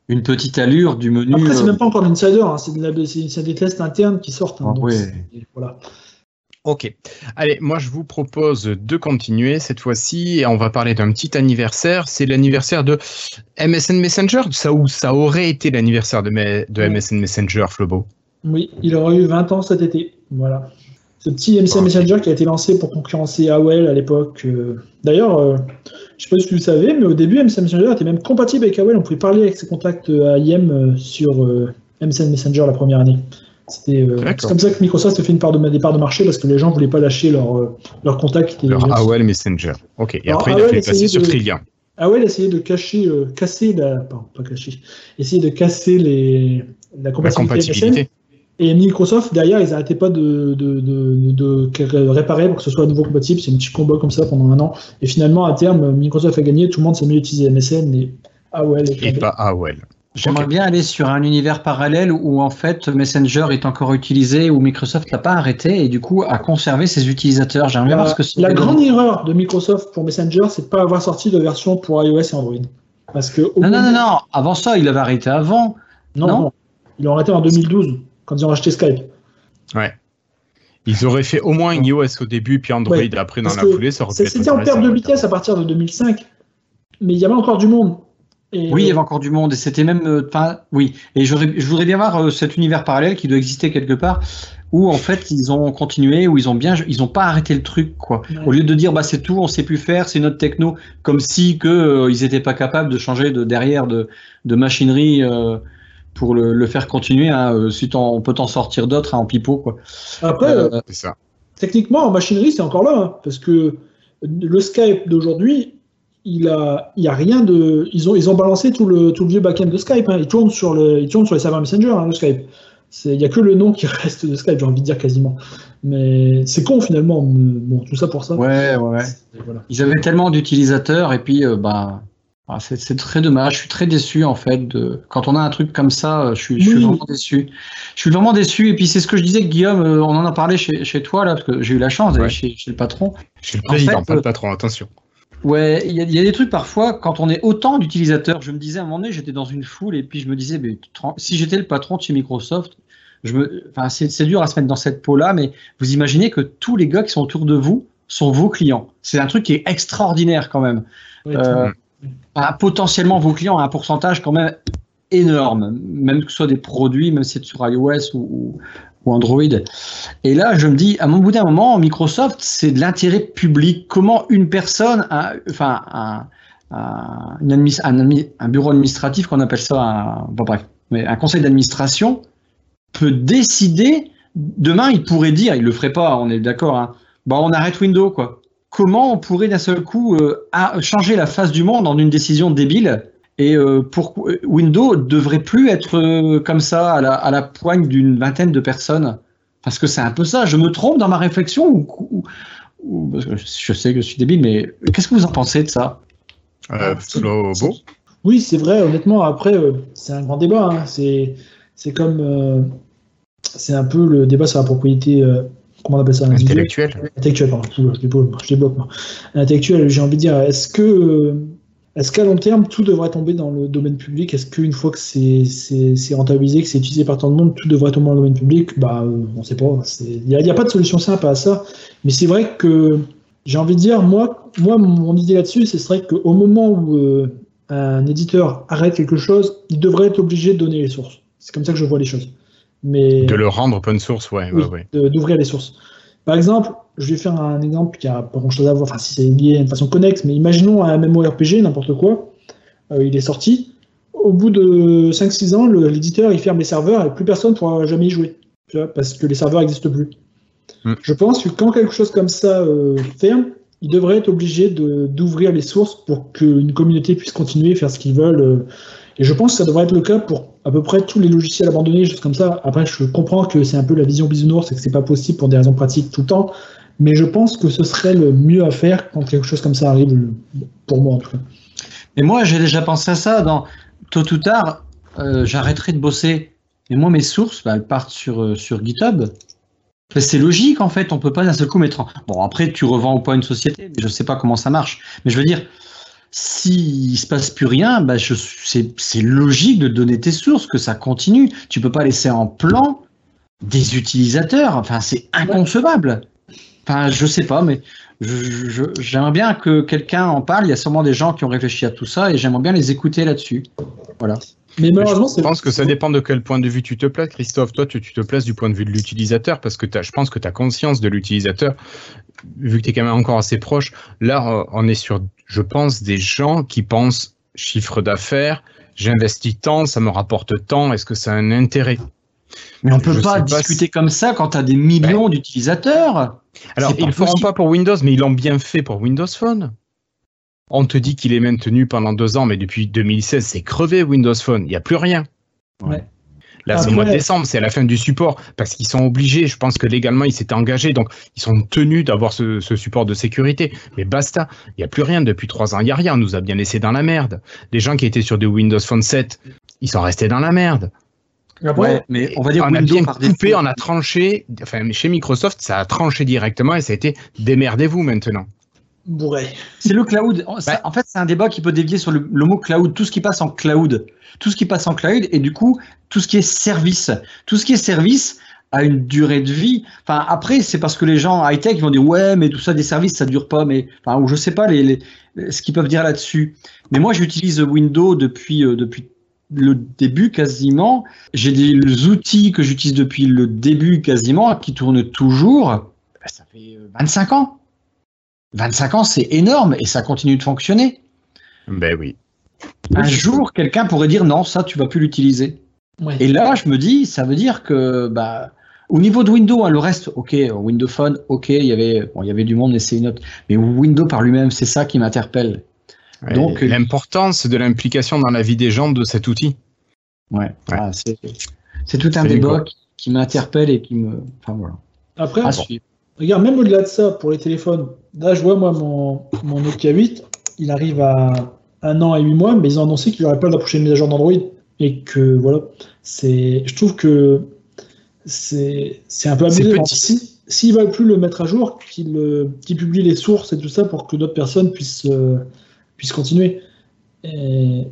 Une petite allure du menu. Après, c'est euh, même pas encore l'insider, hein, c'est de des tests internes qui sortent. hein, Ah donc c'est- voilà. Ok. Allez, moi je vous propose de continuer cette fois-ci et on va parler d'un petit anniversaire. C'est l'anniversaire de MSN Messenger. Ça, ou ça aurait été l'anniversaire de. MSN Messenger, Flobo. Oui, il aurait eu 20 ans cet été. Voilà. Ce petit MSN Ok. Messenger qui a été lancé pour concurrencer AOL à l'époque. euh, D'ailleurs, euh, je sais pas si tu le savais, mais au début, MSN Messenger était même compatible avec AOL. On pouvait parler avec ses contacts euh, AIM euh, sur euh, MSN Messenger la première année. C'était euh, comme ça que Microsoft a fait une part de, des parts de marché parce que les gens voulaient pas lâcher leur, leur contact. qui était Leur déjà- AOL Messenger. Ok. Et Alors, après, il a fait passer sur Trillian. AOL essayait de cacher, euh, casser la, pardon, pas cacher, essayer de casser les, la compatibilité. Et Microsoft, derrière, ils n'arrêtaient pas de, de, de, de- de réparer pour que ce soit à nouveau compatible. C'est un petit combat comme ça pendant un an. Et finalement, à terme, Microsoft a gagné. Tout le monde s'est mis à utiliser MSN et AOL. est Et tombé. pas AOL. J'aimerais bien aller sur un univers parallèle où en fait Messenger est encore utilisé, où Microsoft l'a pas arrêté et du coup a conservé ses utilisateurs. J'aimerais bien voir ce que c'est. La grande erreur de Microsoft pour Messenger, c'est de pas avoir sorti de version pour iOS et Android. Parce que Non, non, non, non. Avant ça, il avait arrêté avant. non, non. non. Ils l'ont arrêté en 2012, quand ils ont racheté Skype. Ouais. Ils auraient fait au moins iOS au début, puis Android Ouais, après dans parce la foulée. Ça aurait C'était en perte de vitesse à partir de 2005. Mais il y avait encore du monde. Et, Oui, il y avait encore du monde et c'était même. euh, oui. Et je voudrais bien voir euh, cet univers parallèle qui doit exister quelque part où en fait ils ont continué, où ils ont bien, ils ont pas arrêté le truc quoi. Ouais. Au lieu de dire bah c'est tout, on sait plus faire, c'est notre techno, comme si que euh, ils étaient pas capables de changer de derrière de, de machinerie euh, pour le, le faire continuer. Hein, euh, si on peut t'en sortir d'autres hein, en pipeau quoi. Après, Euh, C'est ça. techniquement, en machinerie, c'est encore là. hein, parce que le Skype d'aujourd'hui, il a, il y a rien de. Ils ont, ils ont balancé tout le, tout le vieux backend de Skype. hein. Il, tourne sur le, il tourne sur les serveurs Messenger, hein, le Skype. Il n'y a que le nom qui [laughs] reste de Skype, j'ai envie de dire quasiment. Mais c'est con finalement. Bon, tout ça pour ça. ouais, ouais, voilà. Ils avaient tellement d'utilisateurs et puis euh, bah ah, c'est c'est très dommage. Je suis très déçu en fait de quand on a un truc comme ça. euh, Je suis, je suis Oui. vraiment déçu. Je suis vraiment déçu et puis c'est ce que je disais Guillaume. euh, On en a parlé chez, chez toi là parce que j'ai eu la chance d'aller Ouais. chez, chez le patron. Je suis le En président, fait, pas le euh, patron, attention. Ouais, il y, a- il y a des trucs parfois quand on est autant d'utilisateurs. Je me disais à un moment donné, j'étais dans une foule et puis je me disais, mais, si j'étais le patron de chez Microsoft, je me, enfin, c'est c'est dur à se mettre dans cette peau-là, mais vous imaginez que tous les gars qui sont autour de vous sont vos clients. C'est un truc qui est extraordinaire quand même. Ouais, Euh, bah, potentiellement vos clients ont un pourcentage quand même énorme, même que ce soit des produits, même si c'est sur iOS ou, Android. Et là, je me dis, à mon bout d'un moment, Microsoft, c'est de l'intérêt public. Comment une personne, enfin, un, un, bureau administratif, qu'on appelle ça, un, bref, mais un conseil d'administration, peut décider, demain, il pourrait dire, il le ferait pas, on est d'accord, hein, bah, on arrête Windows, quoi comment on pourrait d'un seul coup euh, changer la face du monde en une décision débile et euh, pour Windows devrait plus être euh, comme ça à la, à la poigne d'une vingtaine de personnes? Parce que c'est un peu ça. Je me trompe dans ma réflexion ou, ou- ou- parce que je sais que je suis débile, mais qu'est-ce que vous en pensez de ça? Euh. Oui, c'est vrai, honnêtement, après, euh, c'est un grand débat. hein. C'est, comme. euh, c'est un peu le débat sur la propriété. Comment on appelle ça Intellectuel. Intellectuel, pardon. Je débloque, je débloque, moi. Intellectuel, j'ai envie de dire, est-ce que. est-ce qu'à long terme, tout devrait tomber dans le domaine public? Est-ce qu'une fois que c'est, c'est, c'est rentabilisé, que c'est utilisé par tant de monde, tout devrait tomber dans le domaine public? Bah, euh, on sait pas. C'est- Il n'y a, pas de solution simple à ça. Mais c'est vrai que j'ai envie de dire, moi, moi mon idée là-dessus, ce serait qu'au moment où euh, un éditeur arrête quelque chose, il devrait être obligé de donner les sources. C'est comme ça que je vois les choses. Mais De le rendre open source, ouais. oui, ouais, d'ouvrir les sources. Par exemple, je vais faire un exemple qui a pas grand-chose à voir, enfin si c'est lié à une façon connexe, mais imaginons un MMORPG, n'importe quoi, euh, il est sorti, au bout de 5-6 ans, l'éditeur il ferme les serveurs et plus personne ne pourra jamais y jouer, tu vois, parce que les serveurs n'existent plus. Hmm. Je pense que quand quelque chose comme ça euh, ferme, il devrait être obligé d'ouvrir les sources pour qu'une communauté puisse continuer à faire ce qu'ils veulent. euh, et je pense que ça devrait être le cas pour à peu près tous les logiciels abandonnés, choses comme ça. Après, je comprends que c'est un peu la vision bisounours et que c'est pas possible pour des raisons pratiques tout le temps. Mais je pense que ce serait le mieux à faire quand quelque chose comme ça arrive, pour moi en tout cas. Et moi, j'ai déjà pensé à ça. Dans tôt ou tard, euh, j'arrêterai de bosser. Et moi, mes sources, bah, elles partent sur, euh, sur GitHub. C'est logique, en fait. On peut pas d'un seul coup mettre. en- Bon, après, tu revends ou pas une société, mais je sais pas comment ça marche. Mais je veux dire, s'il se passe plus rien, bah, c'est logique de donner tes sources, que ça continue. Tu peux pas laisser en plan des utilisateurs. Enfin, c'est inconcevable. Enfin, je sais pas, mais j'aimerais bien que quelqu'un en parle. Il y a sûrement des gens qui ont réfléchi à tout ça et j'aimerais bien les écouter là-dessus. Mais malheureusement, Je pense que ça dépend de quel point de vue tu te places, Christophe. Toi, tu, tu te places du point de vue de l'utilisateur parce que t'as- je pense que tu as conscience de l'utilisateur, vu que tu es quand même encore assez proche. Là, euh, on est sur, je pense, des gens qui pensent chiffre d'affaires, j'investis tant, ça me rapporte tant, est-ce que ça a un intérêt? Mais on peut Je pas discuter comme ça quand tu as des millions d'utilisateurs. Alors, ils le feront pas pour Windows, mais ils l'ont bien fait pour Windows Phone. On te dit qu'il est maintenu pendant deux ans, mais depuis 2016, c'est crevé Windows Phone. Il n'y a plus rien. Ouais. Là, c'est au mois de décembre, c'est à la fin du support, parce qu'ils sont obligés. Je pense que légalement, ils s'étaient engagés, donc ils sont tenus d'avoir ce, ce support de sécurité. Mais basta, il n'y a plus rien depuis trois ans. Il n'y a rien. On nous a bien laissé dans la merde. Les gens qui étaient sur des Windows Phone 7, ils sont restés dans la merde. Après, mais on va dire on a bien par coupé, défaut. on a tranché. Enfin, chez Microsoft, ça a tranché directement et ça a été démerdez-vous maintenant. Bourré. C'est le cloud. Ça- Ouais. En fait, c'est un débat qui peut dévier sur le, le mot cloud. Tout ce qui passe en cloud, tout ce qui passe en cloud, et du coup, tout ce qui est service, tout ce qui est service a une durée de vie. Enfin, après, c'est parce que les gens high tech vont dire ouais, mais tout ça des services, ça dure pas. Mais enfin, ou je sais pas les, les- ce qu'ils peuvent dire là-dessus. Mais moi, j'utilise Windows depuis euh, depuis le début quasiment. J'ai des outils que j'utilise depuis le début quasiment qui tournent toujours. Ben, ça fait euh, 25 ans. 25 ans, c'est énorme et ça continue de fonctionner. Ben oui. Un jour, quelqu'un pourrait dire non, ça, tu vas plus l'utiliser. Ouais. Et là, je me dis, ça veut dire que, bah, au niveau de Windows, hein, le reste, ok, Windows Phone, ok, il y avait, bon, il y avait du monde, mais c'est une autre. Mais Windows par lui-même, c'est ça qui m'interpelle. Ouais, Donc, l'importance de l'implication dans la vie des gens de cet outil. Ouais. Ah, c'est, c'est tout un C'est débat quoi qui, qui m'interpelle et qui me, enfin voilà. Après, À suivre. regarde, même au-delà de ça, pour les téléphones, là, je vois, moi, mon, mon Nokia 8, il arrive à un an et huit mois, mais ils ont annoncé qu'il n'y aurait pas la prochaine mise à jour d'Android. Et que, voilà, c'est, je trouve que c'est, c'est un peu abusé. Si, s'ils veulent plus le mettre à jour, qu'ils, qu'ils publient les sources et tout ça pour que d'autres personnes puissent, euh, puissent continuer. Et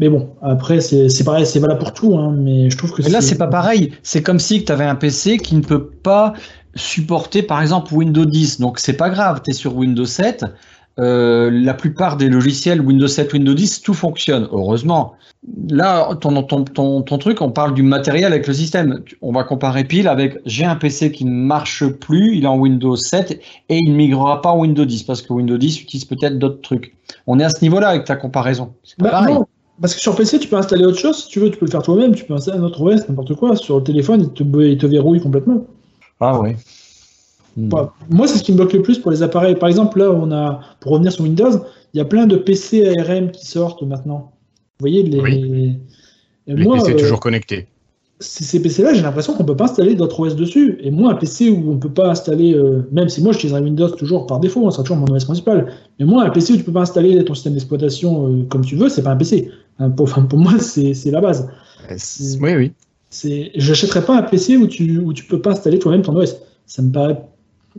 Mais bon, après, c'est c'est pareil, c'est valable pour tout, hein, mais je trouve que Mais là, c'est pas pareil. C'est comme si tu avais un PC qui ne peut pas supporter, par exemple, Windows 10. Donc, c'est pas grave, tu es sur Windows 7. euh, la plupart des logiciels Windows 7, Windows 10, tout fonctionne, heureusement. Là, ton, ton, ton, ton truc, on parle du matériel avec le système. On va comparer pile avec j'ai un PC qui ne marche plus, il est en Windows 7 et il ne migrera pas en Windows 10 parce que Windows 10 utilise peut-être d'autres trucs. On est à ce niveau-là avec ta comparaison. C'est pas Bah, pareil. non, parce que sur PC, tu peux installer autre chose, si tu veux, tu peux le faire toi-même, tu peux installer un autre OS, n'importe quoi. Sur le téléphone, il te, il te verrouille complètement. Ah ouais. Bah, moi, c'est ce qui me bloque le plus pour les appareils. Par exemple, là, on a, pour revenir sur Windows, il y a plein de PC ARM qui sortent maintenant. Vous voyez, les. Oui. Les moi, PC euh, toujours connectés. ces PC-là, j'ai l'impression qu'on peut pas installer d'autres OS dessus. Et moi, un PC où on peut pas installer, euh, même si moi je utiliserai Windows toujours par défaut, hein, c'est toujours mon OS principal. Mais moi, un PC où tu peux pas installer ton système d'exploitation euh, comme tu veux, c'est pas un PC. Hein, pour, enfin, pour moi, c'est la base. Euh, Oui, oui. C'est, j'achèterais pas un PC où tu où tu peux pas installer toi-même ton OS. Ça me paraît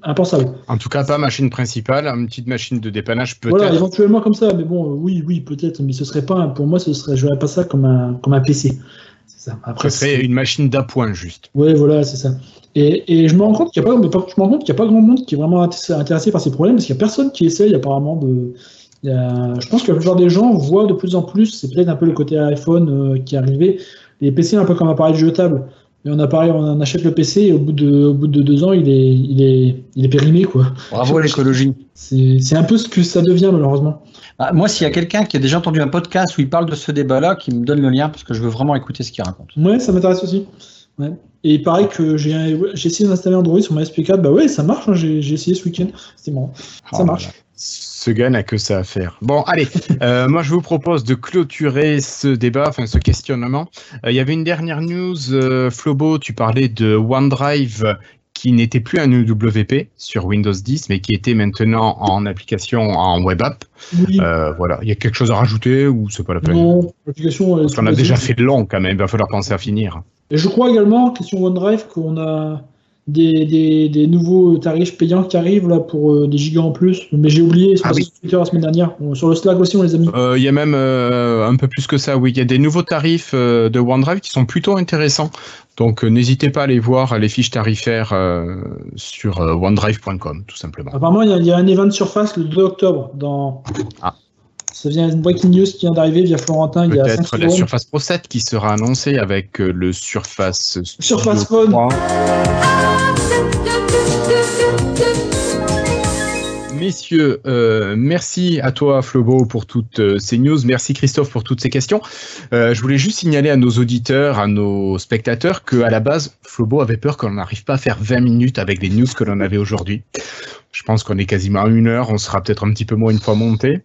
impensable. En tout cas, pas machine principale, une petite machine de dépannage peut-être. Voilà, éventuellement comme ça, mais bon, euh, oui, oui, peut-être, mais ce serait pas, pour moi, ce serait, je verrais pas ça comme un, comme un PC. C'est ça. Après, Ce serait c'est- une machine d'appoint juste. ouais, voilà, c'est ça. Et, et je me rends compte qu'il y a a pas grand monde qui est vraiment intéressé par ces problèmes, parce qu'il y a personne qui essaye apparemment de. il y a- je pense que la plupart des gens voient de plus en plus, c'est peut-être un peu le côté iPhone euh, qui est arrivé, les PC un peu comme appareil jetable. Et on, appareil, on achète le PC et au bout de, au bout de deux ans, il est, il est, il est périmé, quoi. Bravo à [laughs] l'écologie. C'est c'est un peu ce que ça devient, malheureusement. Ah, moi, s'il y a quelqu'un qui a déjà entendu un podcast où il parle de ce débat-là, qui me donne le lien parce que je veux vraiment écouter ce qu'il raconte. Ouais, ça m'intéresse aussi. Ouais. Et il paraît que j'ai j'ai essayé d'installer Android sur ma SP4. Bah ouais, ça marche. hein, J'ai essayé ce week-end. C'était marrant. Ça Oh marche. Ce gars n'a que ça à faire. Bon, allez, [laughs] euh, moi je vous propose de clôturer ce débat, enfin ce questionnement. Euh, Il y avait une dernière news, euh, Flobo, tu parlais de OneDrive qui n'était plus un UWP sur Windows 10, mais qui était maintenant en application en web app. Oui. Euh, voilà, il y a quelque chose à rajouter ou c'est pas la peine? Non, l'application. Parce qu'on a déjà fait long quand même, il va falloir penser à finir. Et je crois également, question OneDrive, qu'on a des, des, des nouveaux tarifs payants qui arrivent là pour euh, des gigas en plus. Mais j'ai oublié sur Ah oui. site Twitter la semaine dernière. Sur le Slack aussi, on les a mis. Euh, Il y a même euh, un peu plus que ça, oui. Il y a des nouveaux tarifs de OneDrive qui sont plutôt intéressants. Donc n'hésitez pas à aller voir les fiches tarifaires sur onedrive.com, tout simplement. Apparemment, il y, a, il y a un event surface le 2 octobre. Dans... Ah. Ça vient une breaking news qui vient d'arriver via Florentin il y a 5 Peut-être la. Surface Pro 7 qui sera annoncée avec euh, le Surface Studio Surface Phone. 3. Messieurs, euh, merci à toi Flobo pour toutes euh, ces news, merci Christophe pour toutes ces questions. Euh, je voulais juste signaler à nos auditeurs, à nos spectateurs, que à la base, Flobo avait peur qu'on n'arrive pas à faire 20 minutes avec les news que l'on avait aujourd'hui. Je pense qu'on est quasiment à une heure, on sera peut-être un petit peu moins une fois monté.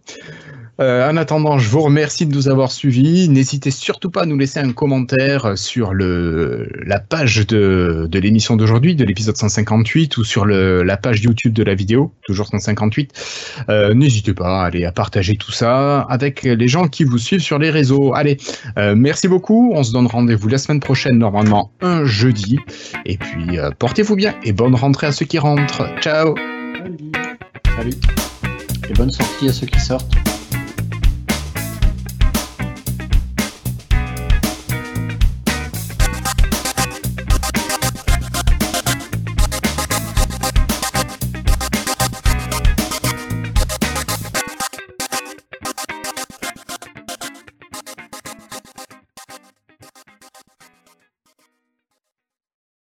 Euh, en attendant, je vous remercie de nous avoir suivis. N'hésitez surtout pas à nous laisser un commentaire sur la page de, l'émission d'aujourd'hui, de l'épisode 158, ou sur le, la page YouTube de la vidéo, toujours 158. Euh, N'hésitez pas à aller à partager tout ça avec les gens qui vous suivent sur les réseaux. Allez, euh, merci beaucoup. On se donne rendez-vous la semaine prochaine, normalement un jeudi. Et puis, portez-vous bien et bonne rentrée à ceux qui rentrent. Ciao Salut. Et bonne sortie à ceux qui sortent.